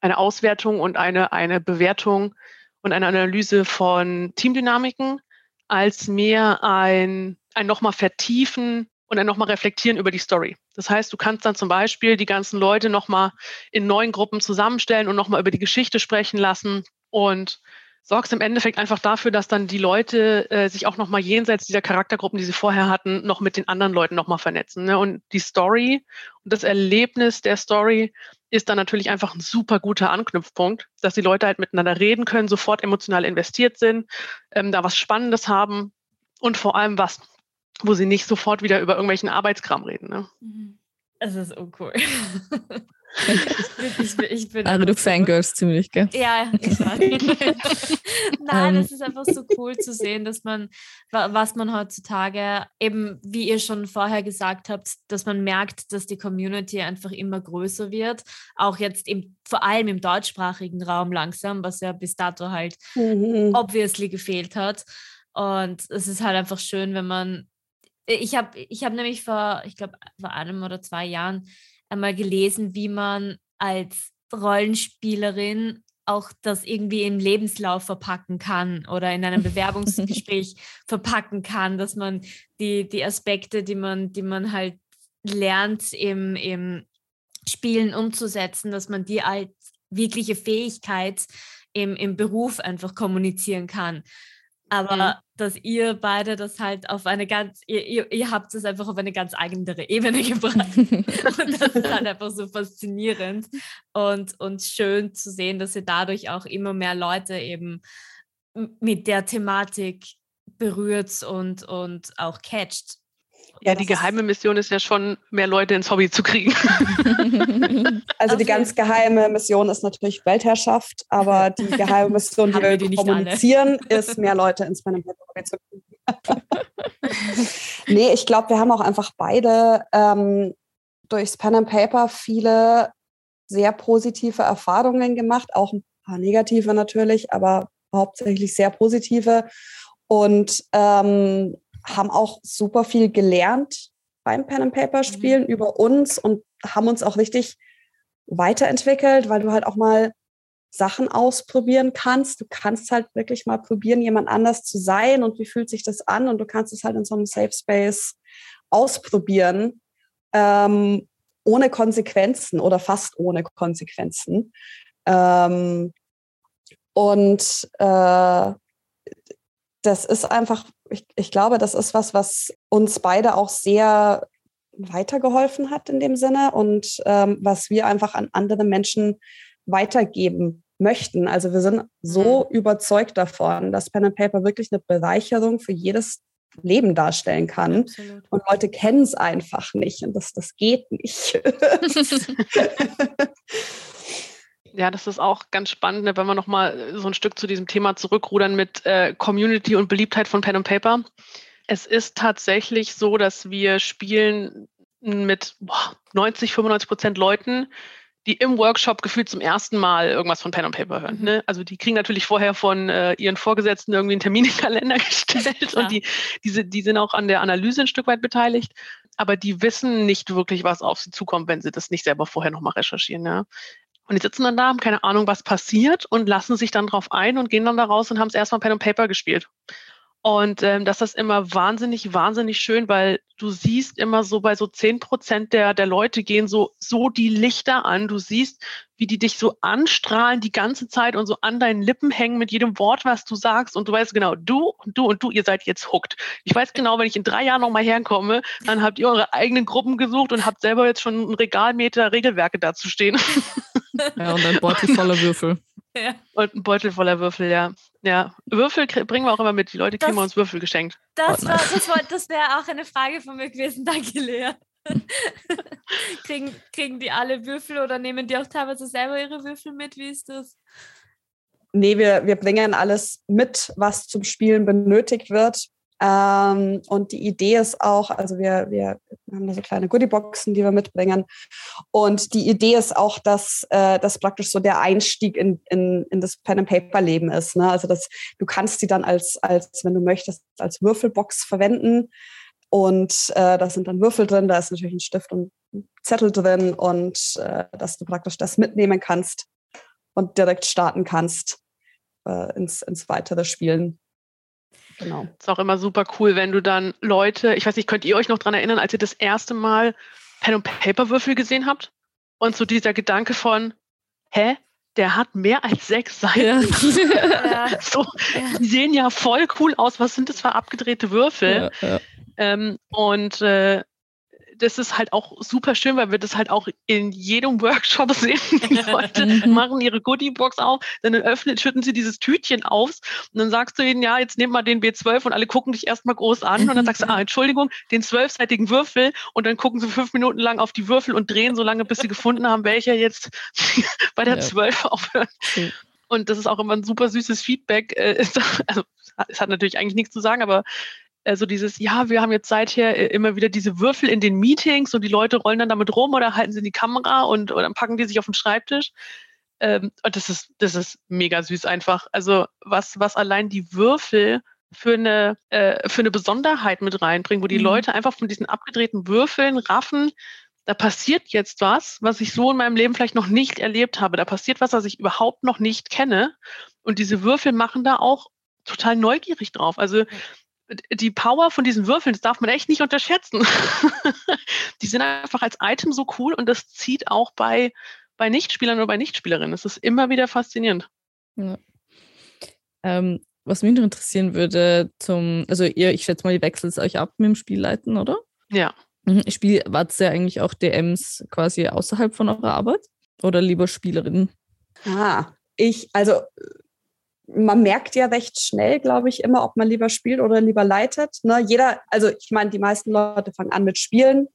eine Auswertung und eine, eine Bewertung und eine Analyse von Teamdynamiken, als mehr ein, ein nochmal vertiefen und ein nochmal reflektieren über die Story. Das heißt, du kannst dann zum Beispiel die ganzen Leute nochmal in neuen Gruppen zusammenstellen und nochmal über die Geschichte sprechen lassen und sorgst im Endeffekt einfach dafür, dass dann die Leute äh, sich auch nochmal jenseits dieser Charaktergruppen, die sie vorher hatten, noch mit den anderen Leuten nochmal vernetzen. Ne? Und die Story und das Erlebnis der Story ist dann natürlich einfach ein super guter Anknüpfpunkt, dass die Leute halt miteinander reden können, sofort emotional investiert sind, ähm, da was Spannendes haben und vor allem was, wo sie nicht sofort wieder über irgendwelchen Arbeitskram reden. Ne? Mhm. Es ist uncool. ich bin, ich bin, also du fangirls ziemlich, gell? Ja, ich. Nein, es ist einfach so cool zu sehen, dass man, was man heutzutage, eben wie ihr schon vorher gesagt habt, dass man merkt, dass die Community einfach immer größer wird. Auch jetzt im, vor allem im deutschsprachigen Raum langsam, was ja bis dato halt mhm. obviously gefehlt hat. Und es ist halt einfach schön, wenn man ich habe ich hab nämlich vor, ich glaube, vor einem oder zwei Jahren einmal gelesen, wie man als Rollenspielerin auch das irgendwie im Lebenslauf verpacken kann oder in einem Bewerbungsgespräch verpacken kann, dass man die, die Aspekte, die man, die man halt lernt im, im Spielen umzusetzen, dass man die als wirkliche Fähigkeit im, im Beruf einfach kommunizieren kann. Aber mhm. dass ihr beide das halt auf eine ganz, ihr, ihr, ihr habt es einfach auf eine ganz andere Ebene gebracht. und das ist halt einfach so faszinierend und, und schön zu sehen, dass ihr dadurch auch immer mehr Leute eben mit der Thematik berührt und, und auch catcht. Ja, die geheime Mission ist ja schon, mehr Leute ins Hobby zu kriegen. Also die ganz geheime Mission ist natürlich Weltherrschaft, aber die geheime Mission, die wir, wir die kommunizieren, ist, mehr Leute ins Pen Hobby zu kriegen. nee, ich glaube, wir haben auch einfach beide ähm, durchs Pen and Paper viele sehr positive Erfahrungen gemacht, auch ein paar negative natürlich, aber hauptsächlich sehr positive. Und ähm, haben auch super viel gelernt beim Pen and Paper mhm. Spielen mhm. über uns und haben uns auch richtig weiterentwickelt, weil du halt auch mal Sachen ausprobieren kannst. Du kannst halt wirklich mal probieren, jemand anders zu sein und wie fühlt sich das an und du kannst es halt in so einem Safe Space ausprobieren, ähm, ohne Konsequenzen oder fast ohne Konsequenzen. Ähm, und äh, das ist einfach ich, ich glaube, das ist was, was uns beide auch sehr weitergeholfen hat in dem Sinne und ähm, was wir einfach an andere Menschen weitergeben möchten. Also wir sind so mhm. überzeugt davon, dass Pen and Paper wirklich eine Bereicherung für jedes Leben darstellen kann. Absolut. Und Leute kennen es einfach nicht und das, das geht nicht. Ja, das ist auch ganz spannend, ne, wenn wir nochmal äh, so ein Stück zu diesem Thema zurückrudern mit äh, Community und Beliebtheit von Pen und Paper. Es ist tatsächlich so, dass wir spielen mit boah, 90, 95 Prozent Leuten, die im Workshop gefühlt zum ersten Mal irgendwas von Pen und Paper hören. Mhm. Ne? Also die kriegen natürlich vorher von äh, ihren Vorgesetzten irgendwie einen Termin im Kalender gestellt und die, diese, die sind auch an der Analyse ein Stück weit beteiligt, aber die wissen nicht wirklich, was auf sie zukommt, wenn sie das nicht selber vorher nochmal recherchieren. Ja? Und die sitzen dann da, haben keine Ahnung, was passiert und lassen sich dann drauf ein und gehen dann da raus und haben es erstmal Pen und Paper gespielt. Und ähm, das ist immer wahnsinnig, wahnsinnig schön, weil du siehst immer so bei so zehn Prozent der, der Leute gehen so, so die Lichter an. Du siehst, wie die dich so anstrahlen die ganze Zeit und so an deinen Lippen hängen mit jedem Wort, was du sagst. Und du weißt genau, du und du und du, ihr seid jetzt hooked. Ich weiß genau, wenn ich in drei Jahren nochmal herkomme, dann habt ihr eure eigenen Gruppen gesucht und habt selber jetzt schon einen Regalmeter Regelwerke dazu stehen. Ja, und ein Beutel voller Würfel. Ja. Und ein Beutel voller Würfel, ja. Ja, Würfel bringen wir auch immer mit. Die Leute kriegen das, uns Würfel geschenkt. Das, oh, das, das wäre auch eine Frage von mir gewesen. Danke, Lea. kriegen, kriegen die alle Würfel oder nehmen die auch teilweise selber ihre Würfel mit? Wie ist das? Nee, wir, wir bringen alles mit, was zum Spielen benötigt wird. Ähm, und die Idee ist auch, also wir, wir haben da so kleine Goodieboxen, die wir mitbringen. Und die Idee ist auch, dass äh, das praktisch so der Einstieg in, in, in das Pen-and-Paper-Leben ist. Ne? Also dass du kannst die dann als, als, wenn du möchtest, als Würfelbox verwenden. Und äh, da sind dann Würfel drin, da ist natürlich ein Stift und ein Zettel drin und äh, dass du praktisch das mitnehmen kannst und direkt starten kannst äh, ins, ins weitere Spielen. Genau. Ist auch immer super cool, wenn du dann Leute, ich weiß nicht, könnt ihr euch noch daran erinnern, als ihr das erste Mal Pen- und Paper-Würfel gesehen habt? Und so dieser Gedanke von, hä? Der hat mehr als sechs Seiten. Ja. so, die sehen ja voll cool aus. Was sind das für abgedrehte Würfel? Ja, ja. Ähm, und äh, das ist halt auch super schön, weil wir das halt auch in jedem Workshop sehen. Die Leute machen ihre Goodiebox auf, dann öffnen, schütten sie dieses Tütchen aus und dann sagst du ihnen, ja, jetzt nimm mal den B12 und alle gucken dich erstmal groß an und dann sagst du, ah, Entschuldigung, den zwölfseitigen Würfel und dann gucken sie fünf Minuten lang auf die Würfel und drehen so lange, bis sie gefunden haben, welcher jetzt bei der zwölf ja. aufhört. Und das ist auch immer ein super süßes Feedback. Äh, also, es hat natürlich eigentlich nichts zu sagen, aber also dieses, ja, wir haben jetzt seither äh, immer wieder diese Würfel in den Meetings und die Leute rollen dann damit rum oder halten sie in die Kamera und oder packen die sich auf den Schreibtisch. Ähm, und das ist, das ist mega süß einfach. Also was, was allein die Würfel für eine, äh, für eine Besonderheit mit reinbringen, wo die mhm. Leute einfach von diesen abgedrehten Würfeln raffen, da passiert jetzt was, was ich so in meinem Leben vielleicht noch nicht erlebt habe. Da passiert was, was ich überhaupt noch nicht kenne. Und diese Würfel machen da auch total neugierig drauf. Also die Power von diesen Würfeln, das darf man echt nicht unterschätzen. die sind einfach als Item so cool und das zieht auch bei, bei Nichtspielern oder bei Nichtspielerinnen. Das ist immer wieder faszinierend. Ja. Ähm, was mich noch interessieren würde, zum, also ihr, ich schätze mal, ihr wechselt euch ab mit dem Spielleiten, oder? Ja. Mhm. Spiel, wart ihr eigentlich auch DMs quasi außerhalb von eurer Arbeit? Oder lieber Spielerinnen? Ah, ich, also man merkt ja recht schnell, glaube ich, immer, ob man lieber spielt oder lieber leitet. Ne? Jeder, also ich meine, die meisten Leute fangen an mit Spielen.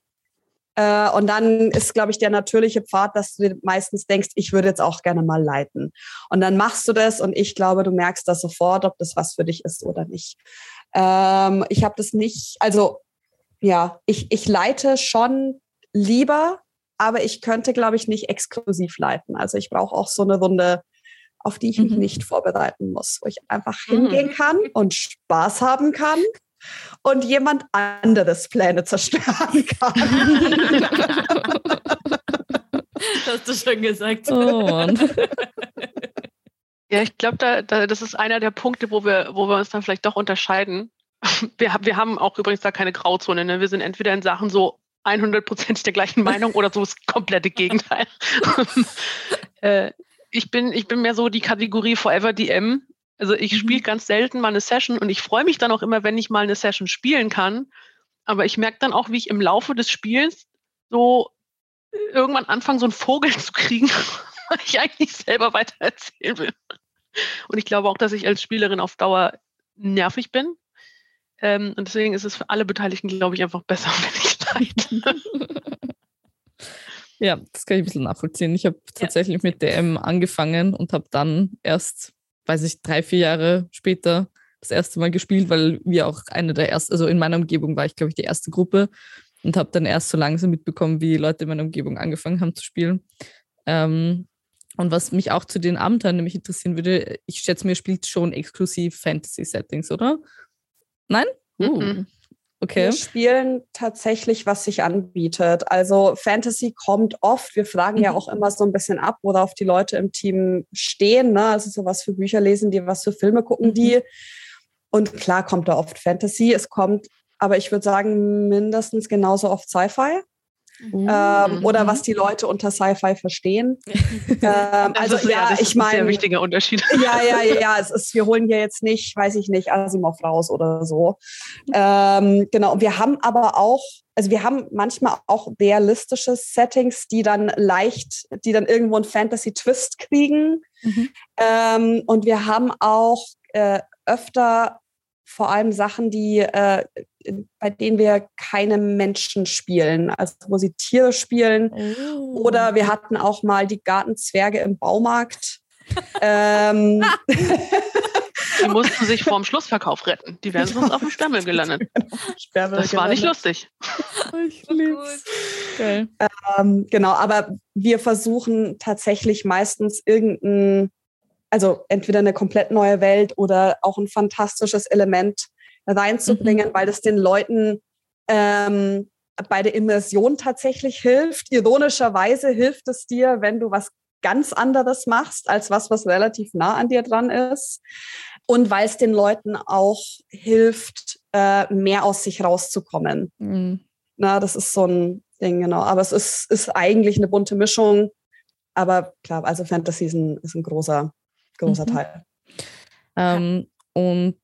Äh, und dann ist, glaube ich, der natürliche Pfad, dass du dir meistens denkst, ich würde jetzt auch gerne mal leiten. Und dann machst du das und ich glaube, du merkst das sofort, ob das was für dich ist oder nicht. Ähm, ich habe das nicht, also ja, ich, ich leite schon lieber, aber ich könnte, glaube ich, nicht exklusiv leiten. Also ich brauche auch so eine Runde auf die ich mich mhm. nicht vorbereiten muss, wo ich einfach hingehen mhm. kann und Spaß haben kann und jemand anderes Pläne zerstören kann. das hast du schon gesagt. Oh ja, ich glaube, da, da, das ist einer der Punkte, wo wir, wo wir uns dann vielleicht doch unterscheiden. Wir, wir haben auch übrigens da keine Grauzone. Ne? Wir sind entweder in Sachen so 100% der gleichen Meinung oder so das komplette Gegenteil. äh, ich bin, ich bin mehr so die Kategorie Forever DM. Also ich mhm. spiele ganz selten mal eine Session und ich freue mich dann auch immer, wenn ich mal eine Session spielen kann. Aber ich merke dann auch, wie ich im Laufe des Spiels so irgendwann anfange, so einen Vogel zu kriegen, weil ich eigentlich selber weiter erzählen will. Und ich glaube auch, dass ich als Spielerin auf Dauer nervig bin. Ähm, und deswegen ist es für alle Beteiligten, glaube ich, einfach besser, wenn ich leite. Ja, das kann ich ein bisschen nachvollziehen. Ich habe tatsächlich ja. mit DM angefangen und habe dann erst, weiß ich, drei, vier Jahre später das erste Mal gespielt, weil wir auch eine der ersten, also in meiner Umgebung war ich, glaube ich, die erste Gruppe und habe dann erst so langsam mitbekommen, wie Leute in meiner Umgebung angefangen haben zu spielen. Ähm, und was mich auch zu den Abenteuern nämlich interessieren würde, ich schätze mir, spielt schon exklusiv Fantasy-Settings, oder? Nein? Uh. Mhm. Okay. Wir spielen tatsächlich, was sich anbietet. Also Fantasy kommt oft. Wir fragen mhm. ja auch immer so ein bisschen ab, worauf die Leute im Team stehen. Ne? Also so was für Bücher lesen die, was für Filme gucken mhm. die. Und klar kommt da oft Fantasy. Es kommt, aber ich würde sagen, mindestens genauso oft Sci-Fi. Mhm. Ähm, oder was die Leute unter Sci-Fi verstehen. ähm, also ja, ja ich meine, ein wichtiger Unterschied. Ja, ja, ja, ja. Es ist, wir holen hier jetzt nicht, weiß ich nicht, Asimov raus oder so. Ähm, genau. Wir haben aber auch, also wir haben manchmal auch realistische Settings, die dann leicht, die dann irgendwo einen Fantasy-Twist kriegen. Mhm. Ähm, und wir haben auch äh, öfter vor allem Sachen, die, äh, bei denen wir keine Menschen spielen, also wo sie Tiere spielen. Oh. Oder wir hatten auch mal die Gartenzwerge im Baumarkt. ähm, die mussten sich vorm Schlussverkauf retten. Die wären sonst auf dem Stammel gelandet. das war nicht lustig. Ich lieb's. Okay. Ähm, genau, aber wir versuchen tatsächlich meistens irgendein also entweder eine komplett neue Welt oder auch ein fantastisches Element reinzubringen, mhm. weil das den Leuten ähm, bei der Immersion tatsächlich hilft. Ironischerweise hilft es dir, wenn du was ganz anderes machst, als was, was relativ nah an dir dran ist. Und weil es den Leuten auch hilft, äh, mehr aus sich rauszukommen. Mhm. Na, das ist so ein Ding, genau. Aber es ist, ist eigentlich eine bunte Mischung. Aber klar, also Fantasy ist ein, ist ein großer, großer mhm. Teil. Ähm, und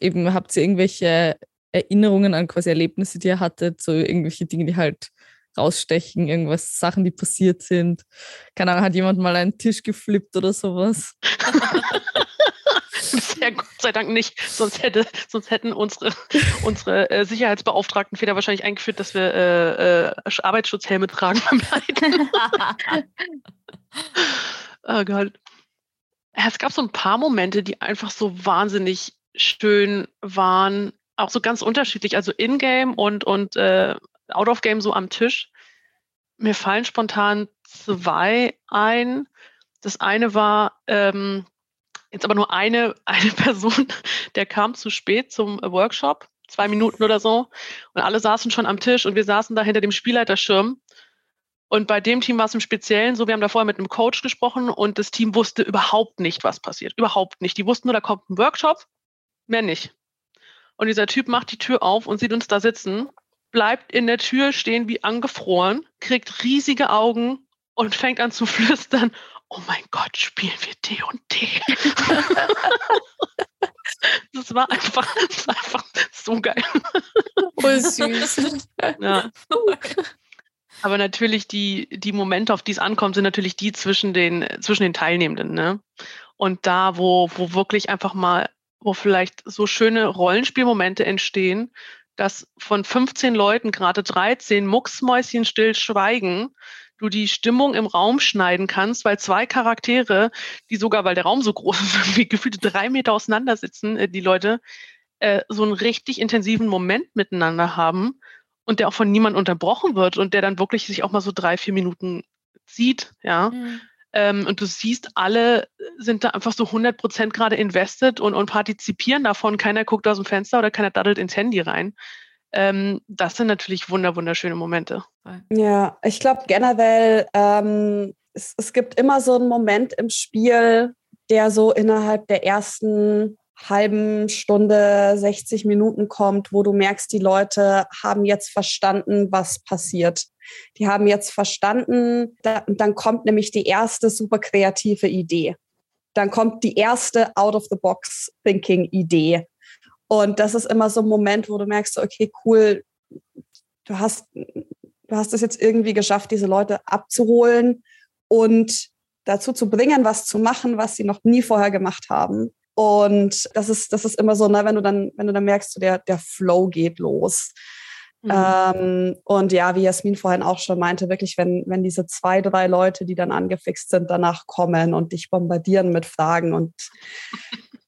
eben habt ihr irgendwelche Erinnerungen an quasi Erlebnisse, die ihr hattet, so irgendwelche Dinge, die halt rausstechen, irgendwas, Sachen, die passiert sind. Keine Ahnung, hat jemand mal einen Tisch geflippt oder sowas? Bisher Gott sei Dank nicht, sonst, hätte, sonst hätten unsere, unsere äh, Sicherheitsbeauftragten Feder wahrscheinlich eingeführt, dass wir äh, äh, Arbeitsschutzhelme tragen beim Leiten. oh Gott es gab so ein paar Momente, die einfach so wahnsinnig schön waren, auch so ganz unterschiedlich, also in-game und, und äh, out-of-game so am Tisch. Mir fallen spontan zwei ein. Das eine war ähm, jetzt aber nur eine, eine Person, der kam zu spät zum Workshop zwei Minuten oder so. Und alle saßen schon am Tisch und wir saßen da hinter dem Spielleiterschirm. Und bei dem Team war es im Speziellen so, wir haben da vorher mit einem Coach gesprochen und das Team wusste überhaupt nicht, was passiert. Überhaupt nicht. Die wussten nur, da kommt ein Workshop, mehr nicht. Und dieser Typ macht die Tür auf und sieht uns da sitzen, bleibt in der Tür stehen wie angefroren, kriegt riesige Augen und fängt an zu flüstern, oh mein Gott, spielen wir D und D. das war einfach, das war einfach so geil. Oh, süß. Ja. Aber natürlich die, die Momente, auf die es ankommt, sind natürlich die zwischen den, zwischen den Teilnehmenden. Ne? Und da, wo, wo wirklich einfach mal, wo vielleicht so schöne Rollenspielmomente entstehen, dass von 15 Leuten gerade 13 Mucksmäuschen still schweigen du die Stimmung im Raum schneiden kannst, weil zwei Charaktere, die sogar, weil der Raum so groß ist, irgendwie gefühlt drei Meter auseinander sitzen, äh, die Leute, äh, so einen richtig intensiven Moment miteinander haben und der auch von niemand unterbrochen wird und der dann wirklich sich auch mal so drei, vier Minuten zieht, ja. Mhm. Ähm, und du siehst, alle sind da einfach so 100 Prozent gerade invested und, und partizipieren davon. Keiner guckt aus dem Fenster oder keiner daddelt ins Handy rein ähm, das sind natürlich wunder, wunderschöne Momente. Ja, ich glaube generell, ähm, es, es gibt immer so einen Moment im Spiel, der so innerhalb der ersten halben Stunde, 60 Minuten kommt, wo du merkst, die Leute haben jetzt verstanden, was passiert. Die haben jetzt verstanden, da, dann kommt nämlich die erste super kreative Idee. Dann kommt die erste Out-of-the-Box-Thinking-Idee. Und das ist immer so ein Moment, wo du merkst, okay, cool, du hast, du hast es jetzt irgendwie geschafft, diese Leute abzuholen und dazu zu bringen, was zu machen, was sie noch nie vorher gemacht haben. Und das ist, das ist immer so, ne, wenn du dann, wenn du dann merkst, so der, der Flow geht los. Mhm. Ähm, und ja, wie Jasmin vorhin auch schon meinte, wirklich, wenn, wenn diese zwei, drei Leute, die dann angefixt sind, danach kommen und dich bombardieren mit Fragen und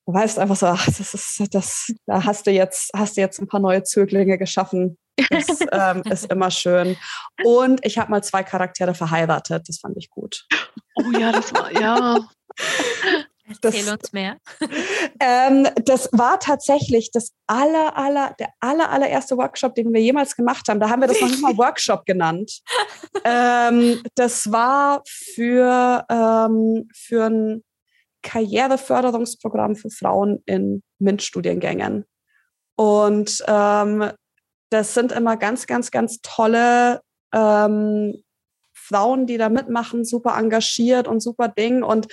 du weißt einfach so, ach, das ist, das, da hast du jetzt, hast du jetzt ein paar neue Zöglinge geschaffen. Das ähm, ist immer schön. Und ich habe mal zwei Charaktere verheiratet. Das fand ich gut. Oh ja, das war, ja. Erzähl das, uns mehr. Ähm, das war tatsächlich das aller, aller, der aller, allererste Workshop, den wir jemals gemacht haben. Da haben wir das noch nicht mal Workshop genannt. ähm, das war für, ähm, für ein Karriereförderungsprogramm für Frauen in MINT-Studiengängen. Und ähm, das sind immer ganz, ganz, ganz tolle ähm, Frauen, die da mitmachen, super engagiert und super Ding. Und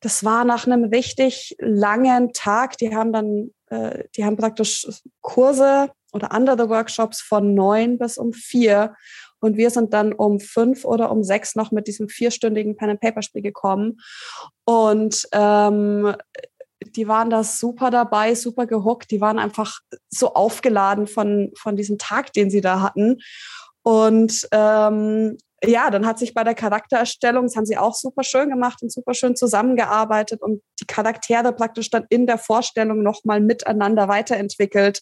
das war nach einem richtig langen Tag. Die haben dann, äh, die haben praktisch Kurse oder andere Workshops von neun bis um vier. Und wir sind dann um fünf oder um sechs noch mit diesem vierstündigen Pen-and-Paper-Spiel gekommen. Und ähm, die waren da super dabei, super gehuckt. Die waren einfach so aufgeladen von, von diesem Tag, den sie da hatten. Und ähm, ja, dann hat sich bei der Charaktererstellung, das haben sie auch super schön gemacht und super schön zusammengearbeitet und die Charaktere praktisch dann in der Vorstellung nochmal miteinander weiterentwickelt.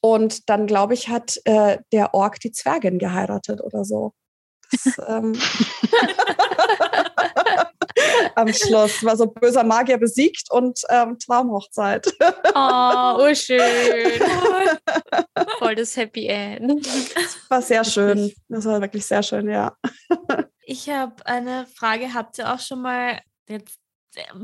Und dann, glaube ich, hat äh, der Ork die Zwergin geheiratet oder so. Das, ähm Am Schluss war so böser Magier besiegt und ähm, Traumhochzeit. Oh, oh schön. Voll das Happy End. Das war sehr schön. Das war wirklich sehr schön, ja. Ich habe eine Frage. Habt ihr auch schon mal jetzt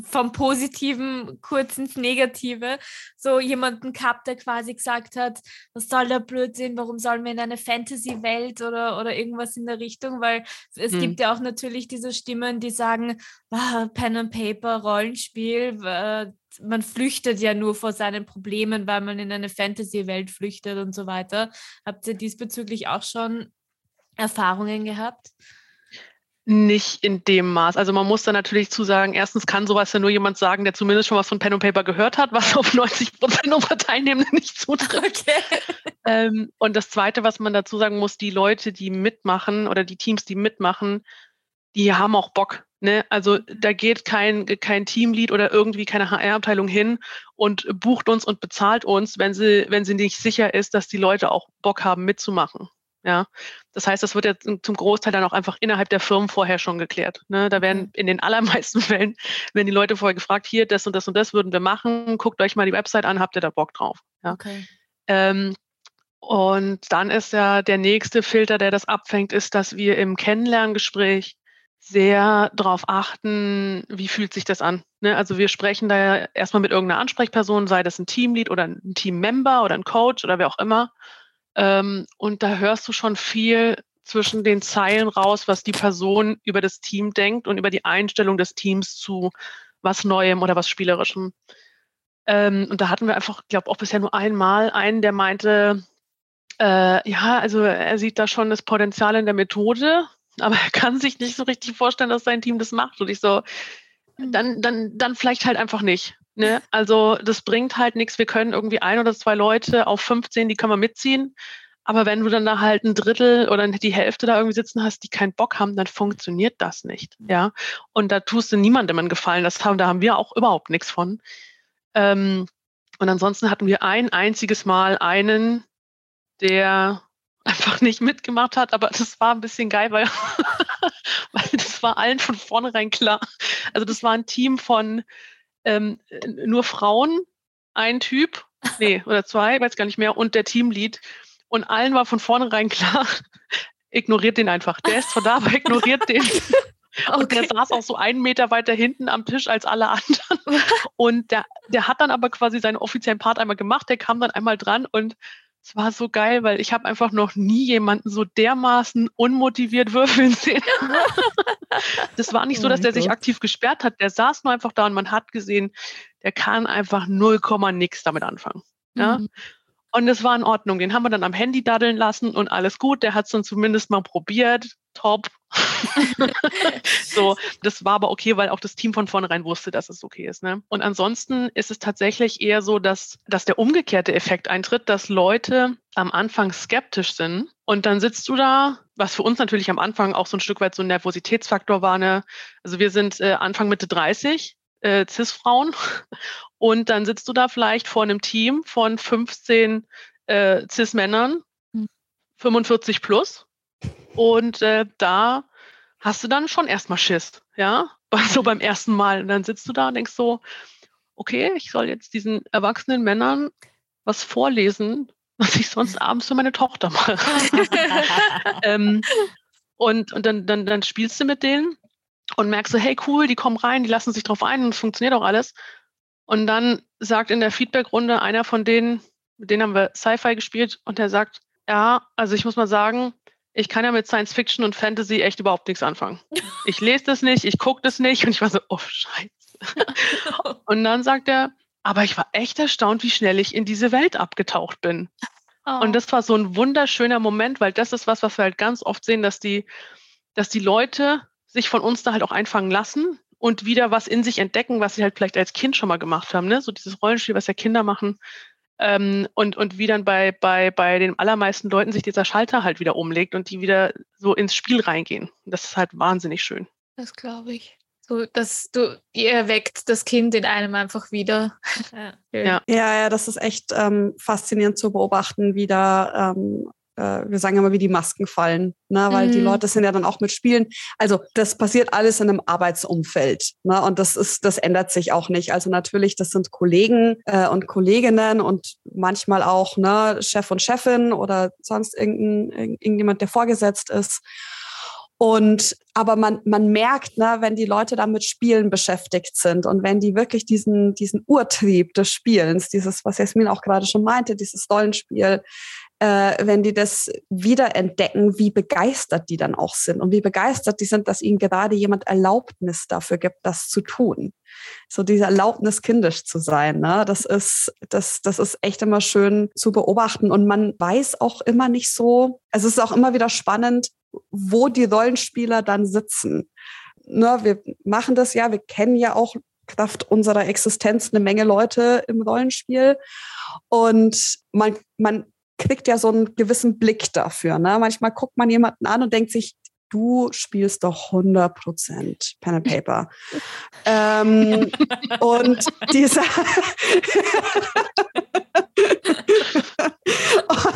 vom Positiven kurz ins Negative. So jemanden gehabt, der quasi gesagt hat, was soll der Blödsinn, warum sollen wir in eine Fantasy-Welt oder, oder irgendwas in der Richtung? Weil es hm. gibt ja auch natürlich diese Stimmen, die sagen, ah, Pen and Paper, Rollenspiel, äh, man flüchtet ja nur vor seinen Problemen, weil man in eine Fantasy-Welt flüchtet und so weiter. Habt ihr diesbezüglich auch schon Erfahrungen gehabt? Nicht in dem Maß. Also man muss da natürlich zu sagen, erstens kann sowas ja nur jemand sagen, der zumindest schon was von Pen und Paper gehört hat, was auf 90 Prozent unserer Teilnehmenden nicht zutrifft. Okay. Ähm, und das Zweite, was man dazu sagen muss, die Leute, die mitmachen oder die Teams, die mitmachen, die haben auch Bock. Ne? Also da geht kein, kein Teamlead oder irgendwie keine HR-Abteilung hin und bucht uns und bezahlt uns, wenn sie, wenn sie nicht sicher ist, dass die Leute auch Bock haben mitzumachen. Ja, das heißt, das wird ja zum Großteil dann auch einfach innerhalb der Firmen vorher schon geklärt. Ne? Da werden in den allermeisten Fällen, wenn die Leute vorher gefragt, hier, das und das und das würden wir machen, guckt euch mal die Website an, habt ihr da Bock drauf? Ja? Okay. Ähm, und dann ist ja der nächste Filter, der das abfängt, ist, dass wir im Kennenlerngespräch sehr darauf achten, wie fühlt sich das an. Ne? Also wir sprechen da ja erstmal mit irgendeiner Ansprechperson, sei das ein Teamlead oder ein Teammember oder ein Coach oder wer auch immer. Ähm, und da hörst du schon viel zwischen den Zeilen raus, was die Person über das Team denkt und über die Einstellung des Teams zu was Neuem oder was Spielerischem. Ähm, und da hatten wir einfach, glaube auch bisher nur einmal einen, der meinte, äh, ja, also er sieht da schon das Potenzial in der Methode, aber er kann sich nicht so richtig vorstellen, dass sein Team das macht. Und ich so, hm. dann, dann, dann vielleicht halt einfach nicht. Ne? Also das bringt halt nichts. Wir können irgendwie ein oder zwei Leute auf 15, die können wir mitziehen. Aber wenn du dann da halt ein Drittel oder die Hälfte da irgendwie sitzen hast, die keinen Bock haben, dann funktioniert das nicht. Hm. Ja. Und da tust du niemandem einen Gefallen. Das haben, da haben wir auch überhaupt nichts von. Ähm, und ansonsten hatten wir ein einziges Mal einen, der einfach nicht mitgemacht hat, aber das war ein bisschen geil, weil, weil das war allen von vornherein klar. Also das war ein Team von ähm, nur Frauen, ein Typ, nee, oder zwei, weiß gar nicht mehr, und der Teamlead. Und allen war von vornherein klar, ignoriert den einfach. Der ist zwar da, aber ignoriert den. Und okay. der saß auch so einen Meter weiter hinten am Tisch als alle anderen. Und der, der hat dann aber quasi seinen offiziellen Part einmal gemacht. Der kam dann einmal dran und es war so geil, weil ich habe einfach noch nie jemanden so dermaßen unmotiviert würfeln sehen. das war nicht so, oh dass der sich aktiv gesperrt hat. Der saß nur einfach da und man hat gesehen, der kann einfach 0, nix damit anfangen. Ja? Mhm. Und es war in Ordnung. Den haben wir dann am Handy daddeln lassen und alles gut. Der hat es dann zumindest mal probiert. Top. so, das war aber okay, weil auch das Team von vornherein wusste, dass es okay ist. Ne? Und ansonsten ist es tatsächlich eher so, dass, dass der umgekehrte Effekt eintritt, dass Leute am Anfang skeptisch sind und dann sitzt du da, was für uns natürlich am Anfang auch so ein Stück weit so ein Nervositätsfaktor war. Ne? Also wir sind äh, Anfang Mitte 30, äh, CIS-Frauen und dann sitzt du da vielleicht vor einem Team von 15 äh, CIS-Männern, 45 hm. plus und äh, da hast du dann schon erstmal Schiss, ja, so beim ersten Mal. Und dann sitzt du da und denkst so, okay, ich soll jetzt diesen erwachsenen Männern was vorlesen, was ich sonst abends für meine Tochter mache. ähm, und und dann, dann, dann spielst du mit denen und merkst so, hey cool, die kommen rein, die lassen sich drauf ein und es funktioniert auch alles. Und dann sagt in der Feedback-Runde einer von denen, mit denen haben wir Sci-Fi gespielt, und der sagt, ja, also ich muss mal sagen, ich kann ja mit Science Fiction und Fantasy echt überhaupt nichts anfangen. Ich lese das nicht, ich gucke das nicht und ich war so, oh Scheiße. und dann sagt er, aber ich war echt erstaunt, wie schnell ich in diese Welt abgetaucht bin. Oh. Und das war so ein wunderschöner Moment, weil das ist was, was wir halt ganz oft sehen, dass die, dass die Leute sich von uns da halt auch einfangen lassen und wieder was in sich entdecken, was sie halt vielleicht als Kind schon mal gemacht haben. Ne? So dieses Rollenspiel, was ja Kinder machen, ähm, und, und wie dann bei, bei, bei den allermeisten Leuten sich dieser Schalter halt wieder umlegt und die wieder so ins Spiel reingehen. Das ist halt wahnsinnig schön. Das glaube ich. So, dass du, ihr erweckt das Kind in einem einfach wieder. ja. ja, ja, das ist echt ähm, faszinierend zu beobachten, wie da ähm, äh, wir sagen immer, wie die Masken fallen, ne? weil mhm. die Leute sind ja dann auch mit Spielen. Also das passiert alles in einem Arbeitsumfeld ne? und das ist, das ändert sich auch nicht. Also natürlich, das sind Kollegen äh, und Kolleginnen und manchmal auch ne, Chef und Chefin oder sonst irgendein, irgendjemand, der vorgesetzt ist. Und aber man, man merkt, ne, wenn die Leute da mit Spielen beschäftigt sind und wenn die wirklich diesen, diesen Urtrieb des Spielens, dieses, was Jasmin auch gerade schon meinte, dieses Rollenspiel, äh, wenn die das wiederentdecken, wie begeistert die dann auch sind und wie begeistert die sind, dass ihnen gerade jemand Erlaubnis dafür gibt, das zu tun. So diese Erlaubnis, kindisch zu sein, ne? das ist, das, das ist echt immer schön zu beobachten und man weiß auch immer nicht so, also es ist auch immer wieder spannend, wo die Rollenspieler dann sitzen. Ne, wir machen das ja, wir kennen ja auch Kraft unserer Existenz eine Menge Leute im Rollenspiel. Und man, man kriegt ja so einen gewissen Blick dafür. Ne? Manchmal guckt man jemanden an und denkt sich, du spielst doch 100 Prozent Pen and Paper. ähm, und dieser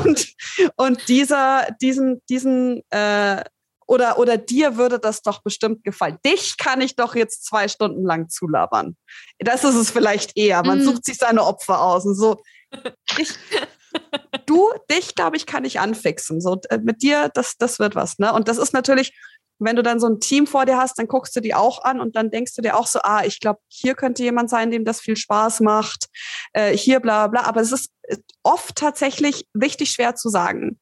und, und dieser, diesen, diesen äh, oder, oder dir würde das doch bestimmt gefallen. Dich kann ich doch jetzt zwei Stunden lang zulabern. Das ist es vielleicht eher. Man mm. sucht sich seine Opfer aus und so. Ich, du, dich, glaube ich, kann ich anfixen. So, äh, mit dir, das, das wird was. Ne? Und das ist natürlich, wenn du dann so ein Team vor dir hast, dann guckst du die auch an und dann denkst du dir auch so, ah, ich glaube, hier könnte jemand sein, dem das viel Spaß macht, äh, hier bla bla. Aber es ist äh, oft tatsächlich richtig schwer zu sagen.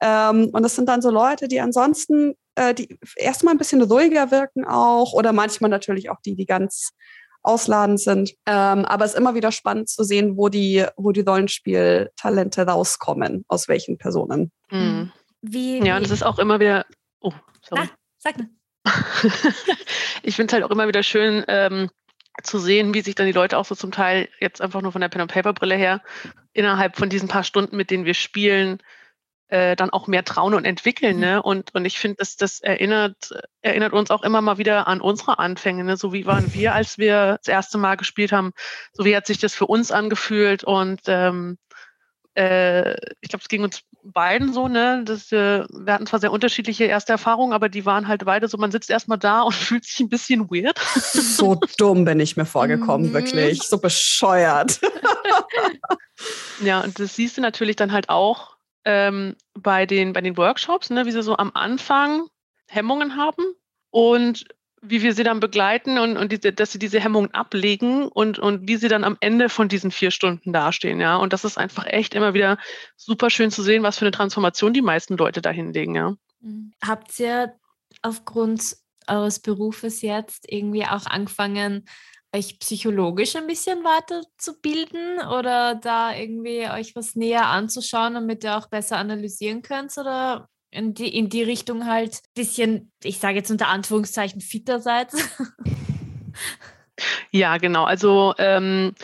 Ähm, und das sind dann so Leute, die ansonsten, äh, die erstmal ein bisschen ruhiger wirken auch oder manchmal natürlich auch die, die ganz ausladend sind. Ähm, aber es ist immer wieder spannend zu sehen, wo die, wo die Rollenspieltalente rauskommen, aus welchen Personen. Mhm. Wie, ja, und es ist auch immer wieder. Oh, sorry. Ah, sag mal. ich finde es halt auch immer wieder schön ähm, zu sehen, wie sich dann die Leute auch so zum Teil jetzt einfach nur von der Pen and Paper Brille her innerhalb von diesen paar Stunden, mit denen wir spielen, äh, dann auch mehr trauen und entwickeln. Mhm. Ne? Und, und ich finde, dass das erinnert, erinnert uns auch immer mal wieder an unsere Anfänge. Ne? So wie waren wir, als wir das erste Mal gespielt haben, so wie hat sich das für uns angefühlt und ähm, äh, ich glaube, es ging uns beiden so, ne? Das, äh, wir hatten zwar sehr unterschiedliche erste Erfahrungen, aber die waren halt beide so, man sitzt erstmal da und fühlt sich ein bisschen weird. So dumm bin ich mir vorgekommen, mhm. wirklich. So bescheuert. ja, und das siehst du natürlich dann halt auch ähm, bei, den, bei den Workshops, ne, wie sie so am Anfang Hemmungen haben und wie wir sie dann begleiten und, und die, dass sie diese Hemmungen ablegen und, und wie sie dann am Ende von diesen vier Stunden dastehen, ja. Und das ist einfach echt immer wieder super schön zu sehen, was für eine Transformation die meisten Leute da hinlegen, ja. Mhm. Habt ihr aufgrund eures Berufes jetzt irgendwie auch angefangen, euch psychologisch ein bisschen weiterzubilden oder da irgendwie euch was näher anzuschauen, damit ihr auch besser analysieren könnt? Oder in die, in die Richtung halt ein bisschen, ich sage jetzt unter Anführungszeichen, fitter seid? ja, genau. Also ähm,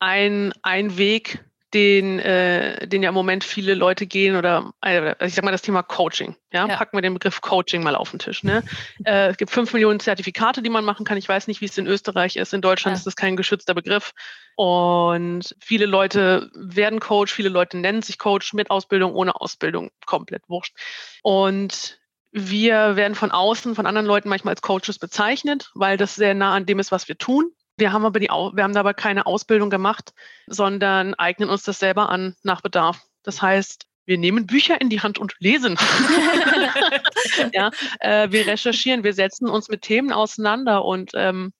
ein, ein Weg, den, äh, den ja im Moment viele Leute gehen oder äh, ich sag mal das Thema Coaching. Ja? ja. Packen wir den Begriff Coaching mal auf den Tisch. Ne? äh, es gibt fünf Millionen Zertifikate, die man machen kann. Ich weiß nicht, wie es in Österreich ist. In Deutschland ja. ist das kein geschützter Begriff. Und viele Leute werden Coach, viele Leute nennen sich Coach mit Ausbildung, ohne Ausbildung, komplett wurscht. Und wir werden von außen, von anderen Leuten manchmal als Coaches bezeichnet, weil das sehr nah an dem ist, was wir tun. Wir haben aber die, wir haben aber keine Ausbildung gemacht, sondern eignen uns das selber an nach Bedarf. Das heißt, wir nehmen Bücher in die Hand und lesen. ja, äh, wir recherchieren, wir setzen uns mit Themen auseinander und ähm,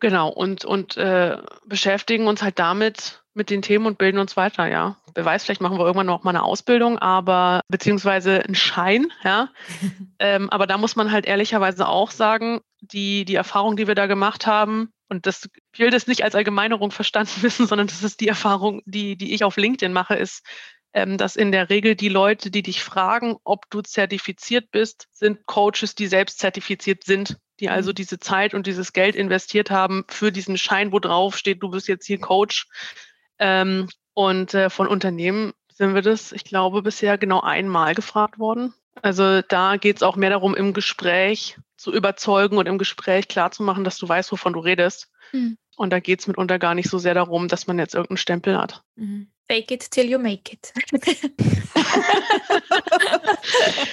genau und und äh, beschäftigen uns halt damit mit den Themen und bilden uns weiter. Ja, wer weiß, vielleicht machen wir irgendwann noch mal eine Ausbildung, aber beziehungsweise einen Schein. Ja, ähm, aber da muss man halt ehrlicherweise auch sagen, die die Erfahrung, die wir da gemacht haben, und das ich will das nicht als Allgemeinerung verstanden wissen, sondern das ist die Erfahrung, die, die ich auf LinkedIn mache, ist, ähm, dass in der Regel die Leute, die dich fragen, ob du zertifiziert bist, sind Coaches, die selbst zertifiziert sind, die also mhm. diese Zeit und dieses Geld investiert haben für diesen Schein, wo drauf steht, du bist jetzt hier Coach. Ähm, und äh, von Unternehmen sind wir das, ich glaube, bisher genau einmal gefragt worden. Also da geht es auch mehr darum, im Gespräch zu überzeugen und im Gespräch klarzumachen, dass du weißt, wovon du redest. Mhm. Und da geht es mitunter gar nicht so sehr darum, dass man jetzt irgendeinen Stempel hat. Mhm. Fake it till you make it.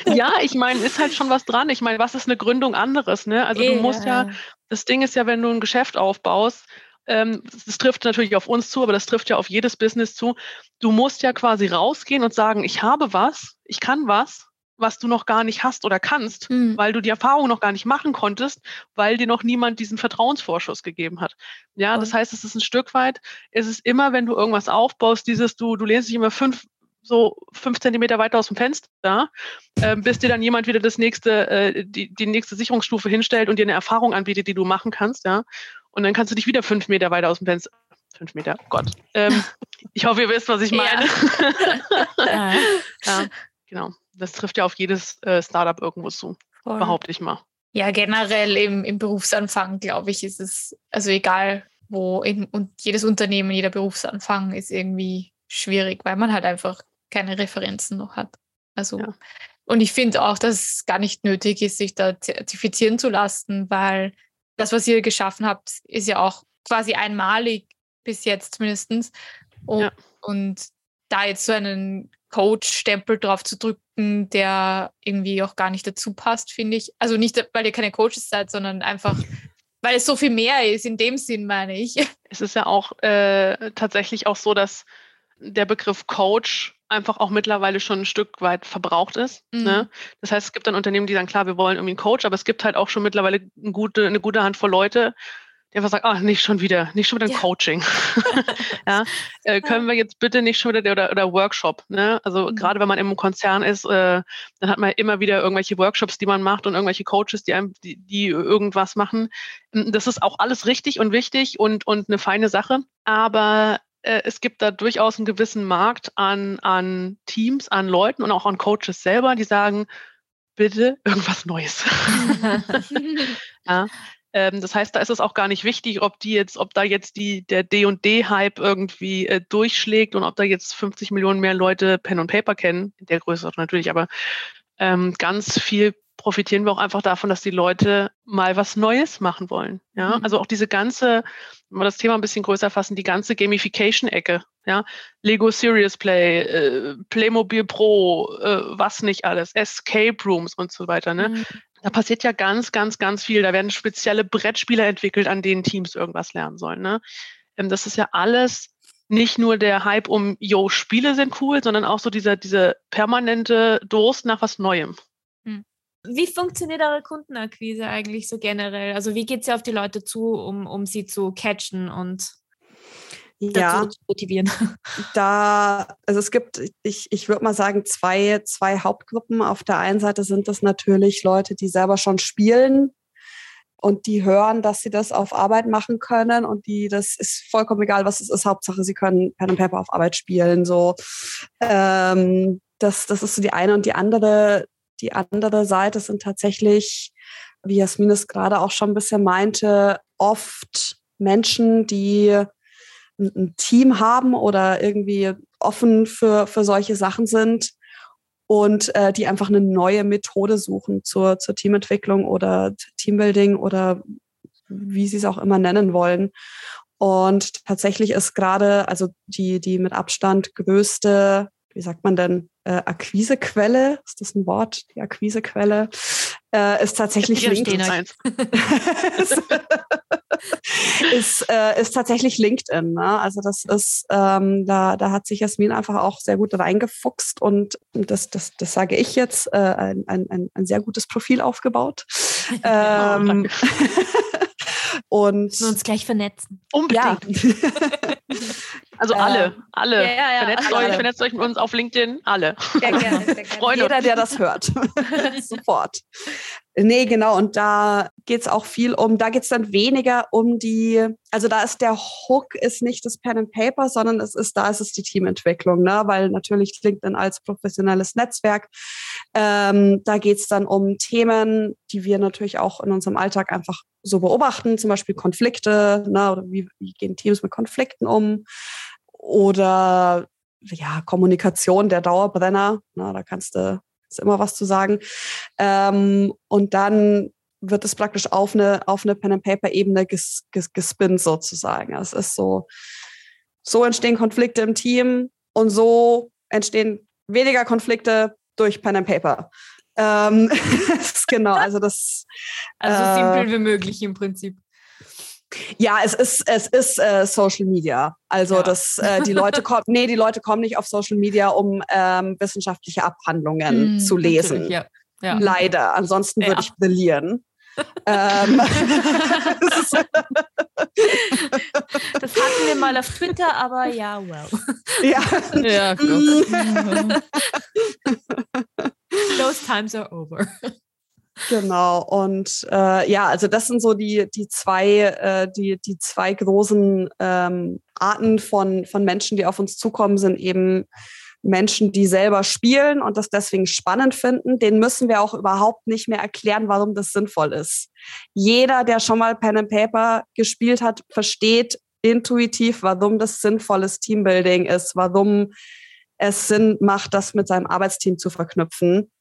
ja, ich meine, ist halt schon was dran. Ich meine, was ist eine Gründung anderes? Ne? Also du musst ja, das Ding ist ja, wenn du ein Geschäft aufbaust, ähm, das trifft natürlich auf uns zu, aber das trifft ja auf jedes Business zu. Du musst ja quasi rausgehen und sagen, ich habe was, ich kann was was du noch gar nicht hast oder kannst, mhm. weil du die Erfahrung noch gar nicht machen konntest, weil dir noch niemand diesen Vertrauensvorschuss gegeben hat. Ja, das heißt, es ist ein Stück weit, es ist immer, wenn du irgendwas aufbaust, dieses, du, du lehnst dich immer fünf, so fünf Zentimeter weiter aus dem Fenster, äh, bis dir dann jemand wieder das nächste, äh, die, die nächste Sicherungsstufe hinstellt und dir eine Erfahrung anbietet, die du machen kannst, ja. Und dann kannst du dich wieder fünf Meter weiter aus dem Fenster, fünf Meter, oh Gott. Ähm, ich hoffe, ihr wisst, was ich meine. Ja. ja, genau das trifft ja auf jedes äh, Startup irgendwo zu, Voll. behaupte ich mal. Ja, generell im, im Berufsanfang, glaube ich, ist es, also egal wo, in, und jedes Unternehmen, jeder Berufsanfang ist irgendwie schwierig, weil man halt einfach keine Referenzen noch hat. Also, ja. und ich finde auch, dass es gar nicht nötig ist, sich da zertifizieren zu lassen, weil das, was ihr geschaffen habt, ist ja auch quasi einmalig bis jetzt zumindest. Und, ja. und da jetzt so einen Coach-Stempel drauf zu drücken, der irgendwie auch gar nicht dazu passt, finde ich. Also nicht, weil ihr keine Coaches seid, sondern einfach, weil es so viel mehr ist, in dem Sinn meine ich. Es ist ja auch äh, tatsächlich auch so, dass der Begriff Coach einfach auch mittlerweile schon ein Stück weit verbraucht ist. Mhm. Ne? Das heißt, es gibt dann Unternehmen, die sagen, klar, wir wollen irgendwie einen Coach, aber es gibt halt auch schon mittlerweile eine gute, eine gute Handvoll Leute, die einfach sagen, ah, nicht schon wieder, nicht schon wieder ein Ja. Coaching. ja, äh, können wir jetzt bitte nicht schon wieder oder, oder Workshop. Ne? Also Mhm. gerade wenn man im Konzern ist, äh, dann hat man immer wieder irgendwelche Workshops, die man macht und irgendwelche Coaches, die einem, die, die irgendwas machen. Das ist auch alles richtig und wichtig und, und eine feine Sache. Aber äh, es gibt da durchaus einen gewissen Markt an, an Teams, an Leuten und auch an Coaches selber, die sagen, bitte irgendwas Neues. ja. Ähm, das heißt, da ist es auch gar nicht wichtig, ob die jetzt, ob da jetzt die, der D&D-Hype irgendwie äh, durchschlägt und ob da jetzt 50 Millionen mehr Leute Pen und Paper kennen, in der Größe natürlich, aber ähm, ganz viel profitieren wir auch einfach davon, dass die Leute mal was Neues machen wollen. Ja, Mhm. also auch diese ganze, wenn wir das Thema ein bisschen größer fassen, die ganze Gamification-Ecke, ja, Lego Serious Play, äh, Playmobil Pro, äh, was nicht alles, Escape Rooms und so weiter, ne? Mhm. Da passiert ja ganz, ganz, ganz viel. Da werden spezielle Brettspiele entwickelt, an denen Teams irgendwas lernen sollen. Ne? Ähm, das ist ja alles nicht nur der Hype um, yo, Spiele sind cool, sondern auch so dieser, dieser permanente Durst nach was Neuem. Wie funktioniert eure Kundenakquise eigentlich so generell? Also wie geht ihr auf die Leute zu, um, um sie zu catchen und Ja, dazu zu motivieren? da, also es gibt, ich, ich würde mal sagen, zwei, zwei Hauptgruppen. Auf der einen Seite sind das natürlich Leute, die selber schon spielen und die hören, dass sie das auf Arbeit machen können und die, das ist vollkommen egal, was es ist. Hauptsache, sie können Pen and Paper auf Arbeit spielen. So, ähm, das, das ist so die eine und die andere, die andere Seite sind tatsächlich, wie Jasmin es gerade auch schon ein bisschen meinte, oft Menschen, die ein Team haben oder irgendwie offen für, für solche Sachen sind und äh, die einfach eine neue Methode suchen zur, zur Teamentwicklung oder Teambuilding oder wie sie es auch immer nennen wollen. Und tatsächlich ist gerade, also die, die mit Abstand größte, wie sagt man denn, äh, Akquisequelle, ist das ein Wort, die Akquisequelle, äh, ist tatsächlich Wir LinkedIn. ist, ist, äh, ist tatsächlich LinkedIn. Ne? Also das ist, ähm, da, da hat sich Jasmin einfach auch sehr gut reingefuchst und das, das, das sage ich jetzt, äh, ein, ein, ein, sehr gutes Profil aufgebaut. ähm, und Müssen wir uns gleich vernetzen. ja, Unbedingt. Also alle, alle. ja, ja, ja, vernetzt, alle. euch, vernetzt euch mit uns auf LinkedIn, alle. Sehr gerne, sehr gerne. Freunde. jeder, der das hört, sofort. Nee, genau. Und da geht's auch viel um, da geht's dann weniger um die, also da ist der Hook ist nicht das Pen and Paper, sondern es ist, da ist es die Teamentwicklung, ne? Weil natürlich LinkedIn als professionelles Netzwerk. Ähm, da geht's dann um Themen, die wir natürlich auch in unserem Alltag einfach so beobachten, zum Beispiel Konflikte, ne? Oder wie, wie gehen Teams mit Konflikten um? Oder ja, Kommunikation, der Dauerbrenner, ne? da kannst du ist immer was zu sagen. Ähm, und dann wird es praktisch auf eine, auf eine Pen-and-Paper-Ebene ges, ges, gespinnt sozusagen. Es ist so, so entstehen Konflikte im Team und so entstehen weniger Konflikte durch Pen and Paper. Ähm, genau, also das, Also Äh, simpel wie möglich im Prinzip. Ja, es ist, es ist äh, Social Media. Also Ja. das, äh, die Leute kommen, nee, die Leute kommen nicht auf Social Media, um ähm, wissenschaftliche Abhandlungen Mm, zu lesen. Ja. ja. Leider. Ansonsten würde ich brillieren. ähm, Das hatten wir mal auf Twitter, aber ja, well. ja. Ja, Gott. Those times are over. Genau. Und äh, ja, also das sind so die, die zwei, äh, die, die zwei großen ähm, Arten von, von Menschen, die auf uns zukommen, sind eben Menschen, die selber spielen und das deswegen spannend finden. Den müssen wir auch überhaupt nicht mehr erklären, warum das sinnvoll ist. Jeder, der schon mal Pen and Paper gespielt hat, versteht intuitiv, warum das sinnvolles Teambuilding ist, warum es Sinn macht, das mit seinem Arbeitsteam zu verknüpfen.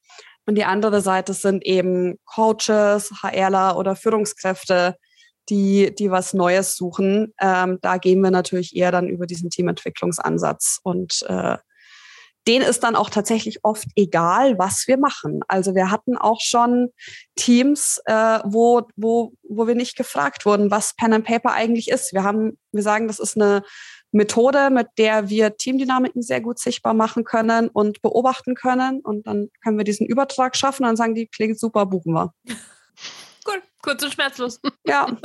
Und die andere Seite sind eben Coaches, HRler oder Führungskräfte, die, die was Neues suchen. Ähm, da gehen wir natürlich eher dann über diesen Teamentwicklungsansatz und äh, denen ist dann auch tatsächlich oft egal, was wir machen. Also wir hatten auch schon Teams, äh, wo, wo, wo wir nicht gefragt wurden, was Pen and Paper eigentlich ist. Wir haben, wir sagen, das ist eine Methode, mit der wir Teamdynamiken sehr gut sichtbar machen können und beobachten können. Und dann können wir diesen Übertrag schaffen und dann sagen die, klingt super, buchen wir. Cool, kurz und schmerzlos. Ja.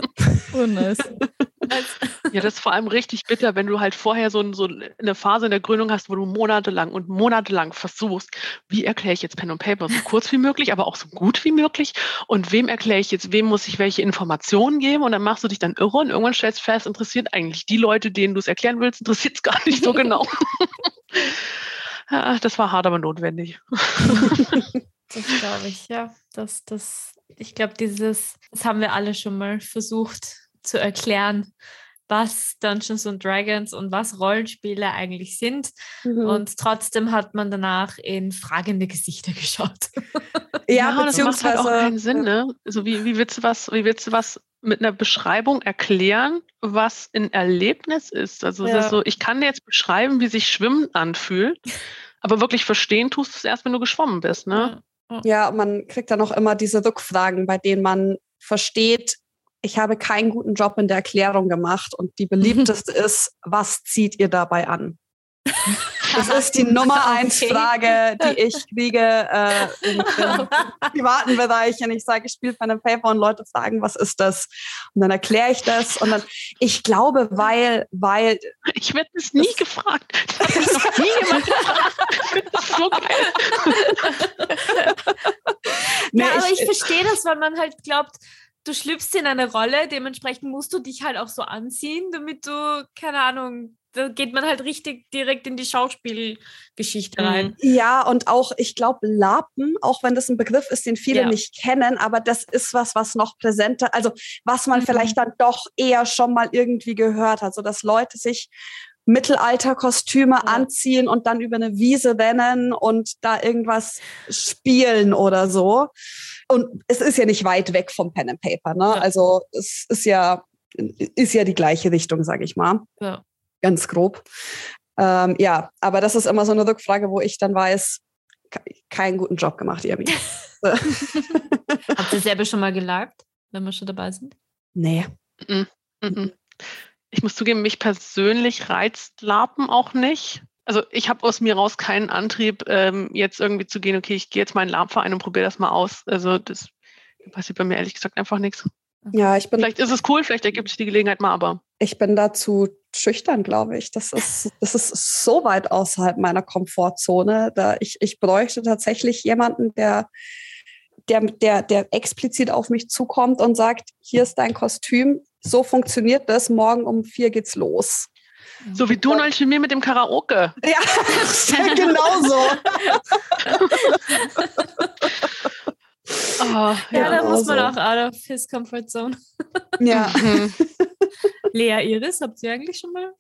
Oh, nice. Ja, das ist vor allem richtig bitter, wenn du halt vorher so, so eine Phase in der Gründung hast, wo du monatelang und monatelang versuchst, wie erkläre ich jetzt Pen und Paper so kurz wie möglich, aber auch so gut wie möglich und wem erkläre ich jetzt, wem muss ich welche Informationen geben und dann machst du dich dann irre und irgendwann stellst du fest, interessiert eigentlich die Leute, denen du es erklären willst, interessiert es gar nicht so genau. ja, das war hart, aber notwendig. Das glaube ich, ja. Das, das, ich glaube, dieses, das haben wir alle schon mal versucht zu erklären, was Dungeons and Dragons und was Rollenspiele eigentlich sind. Mhm. Und trotzdem hat man danach in fragende Gesichter geschaut. Ja, das macht halt auch keinen Sinn, ne? Also wie, wie willst du was, wie willst du was mit einer Beschreibung erklären, was ein Erlebnis ist? Also es Ja. ist so, ich kann dir jetzt beschreiben, wie sich Schwimmen anfühlt, aber wirklich verstehen tust du es erst, wenn du geschwommen bist, ne? Ja, man kriegt dann auch immer diese Rückfragen, bei denen man versteht, ich habe keinen guten Job in der Erklärung gemacht und die beliebteste ist, was zieht ihr dabei an? Das ist die Nummer eins Okay. Frage, die ich kriege äh, im, im privaten Bereich, wenn ich sage, ich spiele Pen and Paper und Leute fragen, was ist das? Und dann erkläre ich das und dann, ich glaube, weil, weil Ich werde das nie gefragt. Das hat mich noch nie jemand gefragt. Ich finde das so geil. Nee, ja, aber ich- ich, verstehe das, weil man halt glaubt, du schlüpfst in eine Rolle, dementsprechend musst du dich halt auch so anziehen, damit du, keine Ahnung, da geht man halt richtig direkt in die Schauspielgeschichte rein. Ja, und auch, ich glaube, Lapen, auch wenn das ein Begriff ist, den viele Ja. nicht kennen, aber das ist was, was noch präsenter, also was man Mhm. vielleicht dann doch eher schon mal irgendwie gehört hat, so dass Leute sich Mittelalterkostüme Ja. anziehen und dann über eine Wiese rennen und da irgendwas spielen oder so. Und es ist ja nicht weit weg vom Pen and Paper, ne? Ja. Also es ist ja, ist ja die gleiche Richtung, sage ich mal Ja. ganz grob. Ähm, ja, aber das ist immer so eine Rückfrage, wo ich dann weiß, ke- keinen guten Job gemacht, Irmi. Habt ihr selber schon mal gelagert, wenn wir schon dabei sind? nee. Mhm. Ich muss zugeben, mich persönlich reizt Lapen auch nicht. Also ich habe aus mir raus keinen Antrieb, ähm, jetzt irgendwie zu gehen, okay, ich gehe jetzt mal in den Labverein und probiere das mal aus. Also das passiert bei mir ehrlich gesagt einfach nichts. Ja, ich bin, Vielleicht ist es cool, vielleicht ergibt sich die Gelegenheit mal, aber ich bin dazu schüchtern, glaube ich. Das ist, das ist so weit außerhalb meiner Komfortzone. Da ich, ich bräuchte tatsächlich jemanden, der, der, der, der explizit auf mich zukommt und sagt, hier ist dein Kostüm, so funktioniert das, morgen um vier geht's los. so wie du neulich mit mir mit dem Karaoke. Ja, ja genauso. Oh, Ja, da muss man so. auch out of his comfort zone. Ja. Mhm. Lea Iris, habt ihr eigentlich schon mal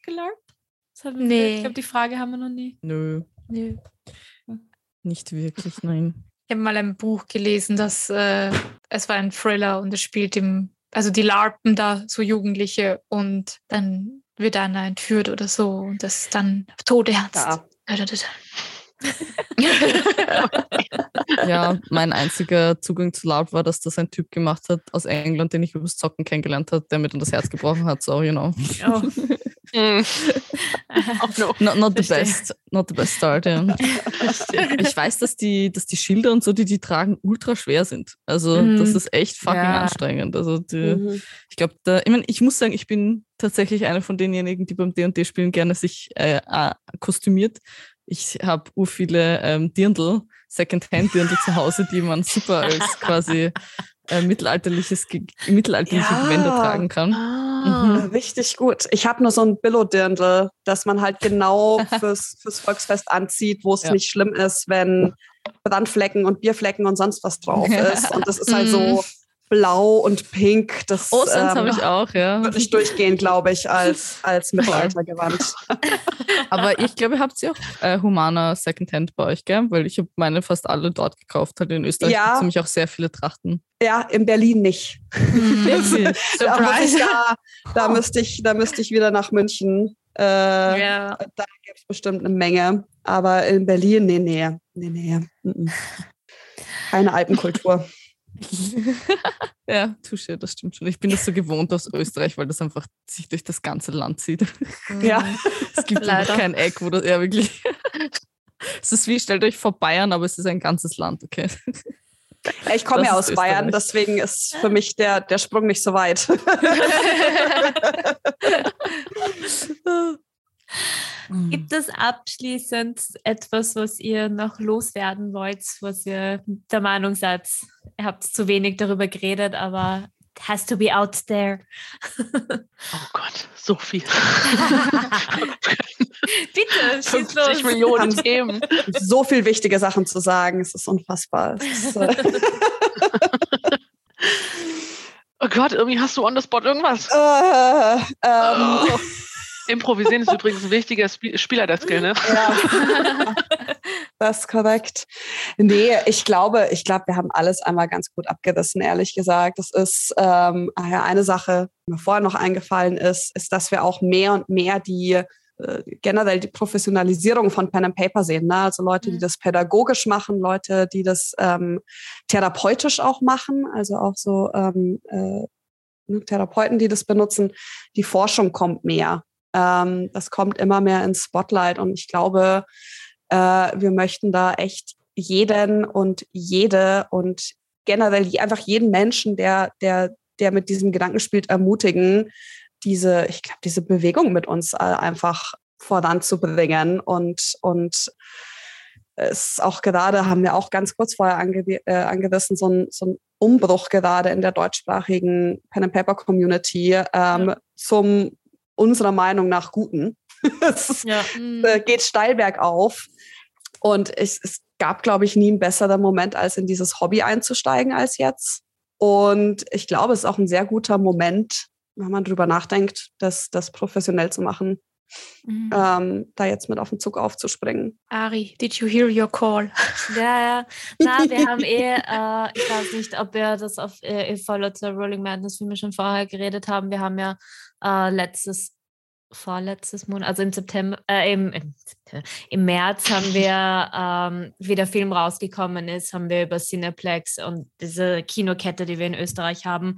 wir- Nee. Ich glaube, die Frage haben wir noch nie. Nö, Nö. nicht wirklich, nein. Ich habe mal ein Buch gelesen, das äh, es war ein Thriller und es spielt im, also die larpen da so Jugendliche und dann wird einer entführt oder so und das ist dann todernst. Da. Ja, mein einziger Zugang zu LARP war, dass das ein Typ gemacht hat aus England, den ich übers Zocken kennengelernt habe, der mir dann das Herz gebrochen hat. So, you know. Oh. Oh no. Not, not the best, not the best start, ja. Ich weiß, dass die, dass die Schilder und so, die die tragen, ultra schwer sind. Also Mhm. das ist echt fucking Ja. anstrengend. Also die, Mhm. ich glaube, da, ich, mein, ich muss sagen, ich bin tatsächlich eine von denjenigen, die beim D&D spielen gerne sich äh, äh, kostümiert. Ich habe ur viele ähm, Dirndl, Secondhand-Dirndl zu Hause, die man super als quasi äh, mittelalterliches, mittelalterliche Ja. Gewänder tragen kann. Ah. Richtig gut. Ich habe nur so ein Billo-Dirndl, das man halt genau fürs, fürs Volksfest anzieht, wo es Ja. nicht schlimm ist, wenn Brandflecken und Bierflecken und sonst was drauf ist. Und das ist halt so blau und pink. Das Oh, ähm, habe ich auch, ja. wird nicht durchgehen, glaube ich, als, als Mittelaltergewand. Aber ich glaube, ihr habt sie auch äh, Humana Secondhand bei euch, gell? Weil ich habe meine fast alle dort gekauft. Halt in Österreich Ja. nämlich auch sehr viele Trachten. Ja, in Berlin nicht. Wirklich? Da, ich, da, da, müsste ich, da müsste ich wieder nach München. Äh, Ja. Da gibt es bestimmt eine Menge. Aber in Berlin, nee, nee, nee, nee. Keine Alpenkultur. ja, Touche, das stimmt schon. Ich bin das so gewohnt aus Österreich, weil das einfach sich durch das ganze Land zieht. Ja. Es gibt einfach kein Eck, wo das ja wirklich. es ist wie, stellt euch vor Bayern, aber es ist ein ganzes Land, okay. Ich komme ja aus Bayern, deswegen ist für mich der, der Sprung nicht so weit. Gibt es abschließend etwas, was ihr noch loswerden wollt, was ihr der Meinung seid, ihr habt zu wenig darüber geredet, aber it has to be out there. Oh Gott, so viel. Bitte, schieß 50 los. Millionen Themen. so viel wichtige Sachen zu sagen. Es ist unfassbar. Es ist, äh, Oh Gott, irgendwie hast du on the spot irgendwas. äh, ähm, Oh. Improvisieren ist übrigens ein wichtiger Sp Spieler der Skill, ne? Ja. Das ist korrekt. Nee, ich glaube, ich glaube, wir haben alles einmal ganz gut abgerissen, ehrlich gesagt. Das ist ähm, ah eine Sache, die mir vorher noch eingefallen ist, ist, dass wir auch mehr und mehr die äh, generell die Professionalisierung von Pen and Paper sehen. Ne? Also Leute, die Mhm. das pädagogisch machen, Leute, die das ähm, therapeutisch auch machen, also auch so ähm, äh, ne, Therapeuten, die das benutzen. Die Forschung kommt mehr. Ähm, das kommt immer mehr ins Spotlight und ich glaube, äh, wir möchten da echt jeden und jede und generell einfach jeden Menschen, der, der, der mit diesem Gedanken spielt, ermutigen, diese, ich glaube, diese Bewegung mit uns äh, einfach voranzubringen und, und es ist auch gerade, haben wir auch ganz kurz vorher ange äh, angerissen, so ein, so ein Umbruch gerade in der deutschsprachigen Pen and Paper Community ähm, zum unserer Meinung nach Guten. es Ja. äh, geht steil bergauf. Und es, es gab, glaube ich, nie einen besseren Moment, als in dieses Hobby einzusteigen als jetzt. Und ich glaube, es ist auch ein sehr guter Moment, wenn man drüber nachdenkt, das, das professionell zu machen, Mhm. ähm, da jetzt mit auf den Zug aufzuspringen. Ari, did you hear your call? Ja, ja. Na, wir haben eh, äh, ich weiß nicht, ob wir das auf äh, followed the Rolling Madness, wie wir schon vorher geredet haben. Wir haben ja äh, letztes, vorletztes Monat, also im September, äh, im, im, März haben wir, ähm, wie der Film rausgekommen ist, haben wir über Cineplex und diese Kinokette, die wir in Österreich haben,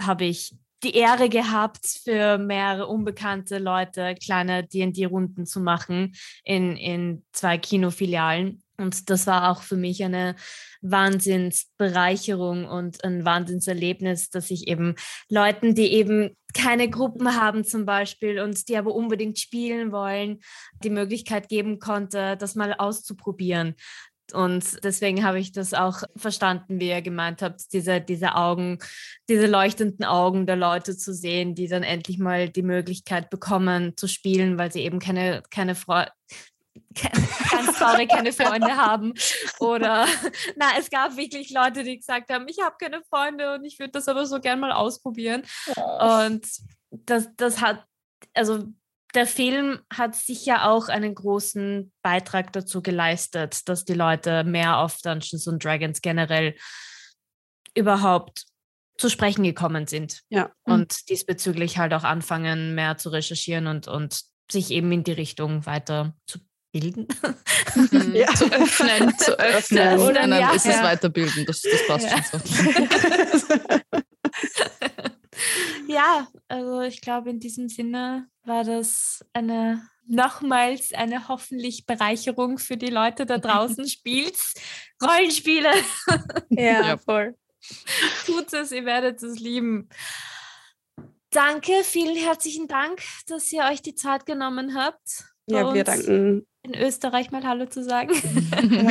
habe ich die Ehre gehabt, für mehrere unbekannte Leute kleine D&D-Runden zu machen in, in zwei Kinofilialen. Und das war auch für mich eine Wahnsinnsbereicherung und ein Wahnsinnserlebnis, dass ich eben Leuten, die eben keine Gruppen haben zum Beispiel und die aber unbedingt spielen wollen, die Möglichkeit geben konnte, das mal auszuprobieren. Und deswegen habe ich das auch verstanden, wie ihr gemeint habt, diese, diese Augen, diese leuchtenden Augen der Leute zu sehen, die dann endlich mal die Möglichkeit bekommen zu spielen, weil sie eben keine, keine Freude, ganz traurig keine Freunde haben. Oder na, es gab wirklich Leute, die gesagt haben, ich habe keine Freunde und ich würde das aber so gern mal ausprobieren. Und das, das hat, also der Film hat sicher auch einen großen Beitrag dazu geleistet, dass die Leute mehr auf Dungeons and Dragons generell überhaupt zu sprechen gekommen sind. Ja. Und diesbezüglich halt auch anfangen, mehr zu recherchieren und, und sich eben in die Richtung weiter zu bilden. Mhm. Ja. Zu öffnen, zu öffnen. Oder nein, ja, es ist ja. Weiterbilden, das, das passt Ja. schon so. ja, also ich glaube, in diesem Sinne war das eine nochmals eine hoffentlich Bereicherung für die Leute da draußen. Spielt's Rollenspiele. Ja, Ja. voll. Tut es, ihr werdet es lieben. Danke, vielen herzlichen Dank, dass ihr euch die Zeit genommen habt, Ja, wir danken. In Österreich mal Hallo zu sagen.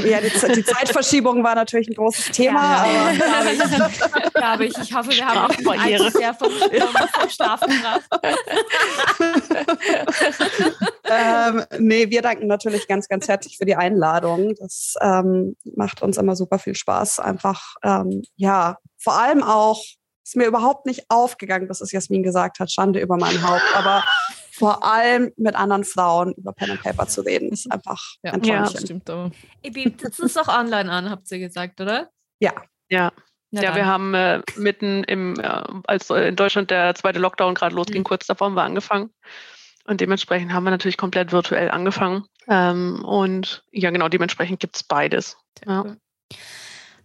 Ja, die, die Zeitverschiebung war natürlich ein großes Thema, Ja, glaube ich. glaube ich. Ich hoffe, wir haben euch nicht sehr vom, vom, vom Schlaf ähm, nee, wir danken natürlich ganz, ganz herzlich für die Einladung. Das ähm, macht uns immer super viel Spaß. Einfach, ähm, ja, vor allem auch, ist mir überhaupt nicht aufgegangen, dass es Jasmin gesagt hat, Schande über mein Haupt, aber vor allem mit anderen Frauen über Pen and Paper zu reden, ist einfach Ja, ein Ja. das Träumchen. stimmt aber. Ihr bietet es auch online an, habt ihr gesagt, oder? Ja. Ja. Na ja, dann. wir haben äh, mitten im, äh, als in Deutschland der zweite Lockdown gerade losging, Mhm. kurz davor haben wir angefangen. Und dementsprechend haben wir natürlich komplett virtuell angefangen. Ähm, und ja, genau, dementsprechend gibt es beides. Ja. Cool.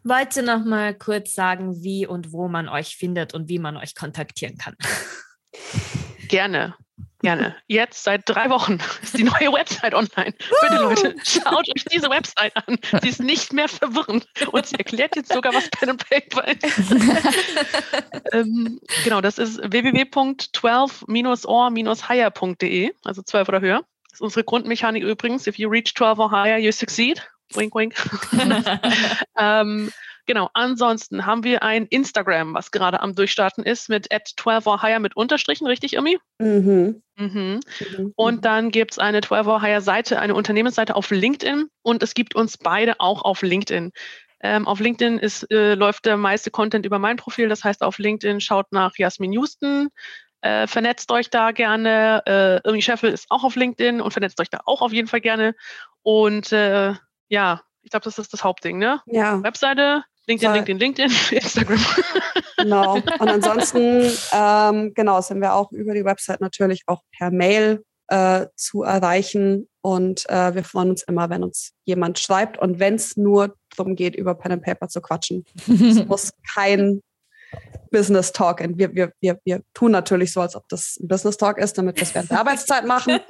Wollt ihr noch mal kurz sagen, wie und wo man euch findet und wie man euch kontaktieren kann? Gerne. Gerne. Jetzt seit drei Wochen ist die neue Website online. Bitte Leute, schaut euch diese Website an. Sie ist nicht mehr verwirrend und sie erklärt jetzt sogar, was Pen and Paper ist. ähm, genau, das ist www.12-or-higher.de, also 12 oder höher. Das ist unsere Grundmechanik übrigens. If you reach 12 or higher, you succeed. Wink, wink. ähm, genau, ansonsten haben wir ein Instagram, was gerade am Durchstarten ist, mit at 12 or higher mit Unterstrichen, richtig, Irmi? Mhm. Mhm. Mhm. Und dann gibt es eine 12 or higher Seite, eine Unternehmensseite auf LinkedIn und es gibt uns beide auch auf LinkedIn. Ähm, auf LinkedIn ist, äh, läuft der meiste Content über mein Profil. Das heißt, auf LinkedIn schaut nach Jasmin Houston, äh, vernetzt euch da gerne. Äh, Irmi Scheffel ist auch auf LinkedIn und vernetzt euch da auch auf jeden Fall gerne. Und äh, ja, ich glaube, das ist das Hauptding, ne? Ja, Webseite, LinkedIn. LinkedIn, LinkedIn, Instagram. genau. Und ansonsten, ähm, genau, sind wir auch über die Website natürlich auch per Mail äh, zu erreichen. Und äh, wir freuen uns immer, wenn uns jemand schreibt und wenn es nur darum geht, über Pen and Paper zu quatschen. Es muss kein Business Talk. Und wir, wir, wir, wir tun natürlich so, als ob das ein Business Talk ist, damit wir es während der Arbeitszeit machen.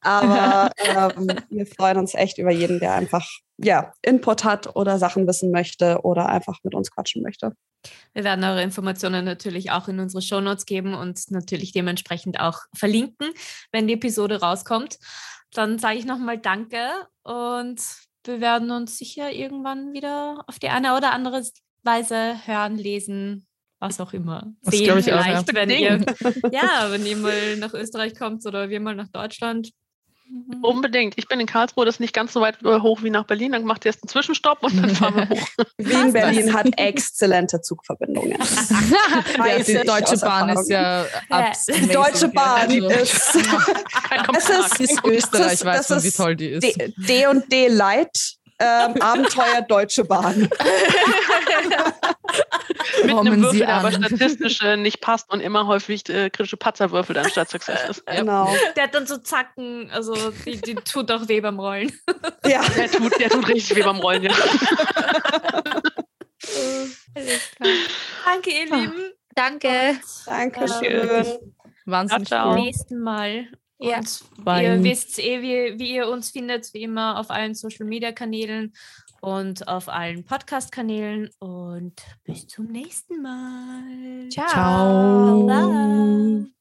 Aber ähm, wir freuen uns echt über jeden, der einfach ja, Input hat oder Sachen wissen möchte oder einfach mit uns quatschen möchte. Wir werden eure Informationen natürlich auch in unsere Shownotes geben und natürlich dementsprechend auch verlinken, wenn die Episode rauskommt. Dann sage ich nochmal Danke und wir werden uns sicher irgendwann wieder auf die eine oder andere Weise hören, lesen, was auch immer. Das Sehen ich auch, vielleicht, ja. wenn ihr, ja, wenn ihr mal nach Österreich kommt oder wir mal nach Deutschland. Unbedingt. Ich bin in Karlsruhe, das ist nicht ganz so weit äh, hoch wie nach Berlin. Dann macht ihr erst einen Zwischenstopp und dann fahren wir hoch. Wien, Berlin hat exzellente Zugverbindungen. Ja, die Deutsche Bahn ist ja Die Deutsche Bahn Also, ist, es ist, Österreich weiß man, wie toll die ist. D- D und D Light. Ähm, Abenteuer Deutsche Bahn. Mit Kommen einem Sie Würfel, der aber an. statistisch äh, nicht passt und immer häufig äh, kritische Patzer würfelt anstatt Success ist. Ja. Genau. Der hat dann so Zacken, also die, die tut auch weh beim Rollen. Ja. Der tut, der tut richtig weh beim Rollen. Ja. Danke, ihr Lieben. Danke. Dankeschön. Wahnsinnig Ciao, ciao. Beim cool. nächsten Mal. Ja. Ihr wisst eh, wie, wie ihr uns findet, wie immer auf allen Social Media Kanälen und auf allen Podcast Kanälen. Und bis zum nächsten Mal. Ciao. Ciao. Bye.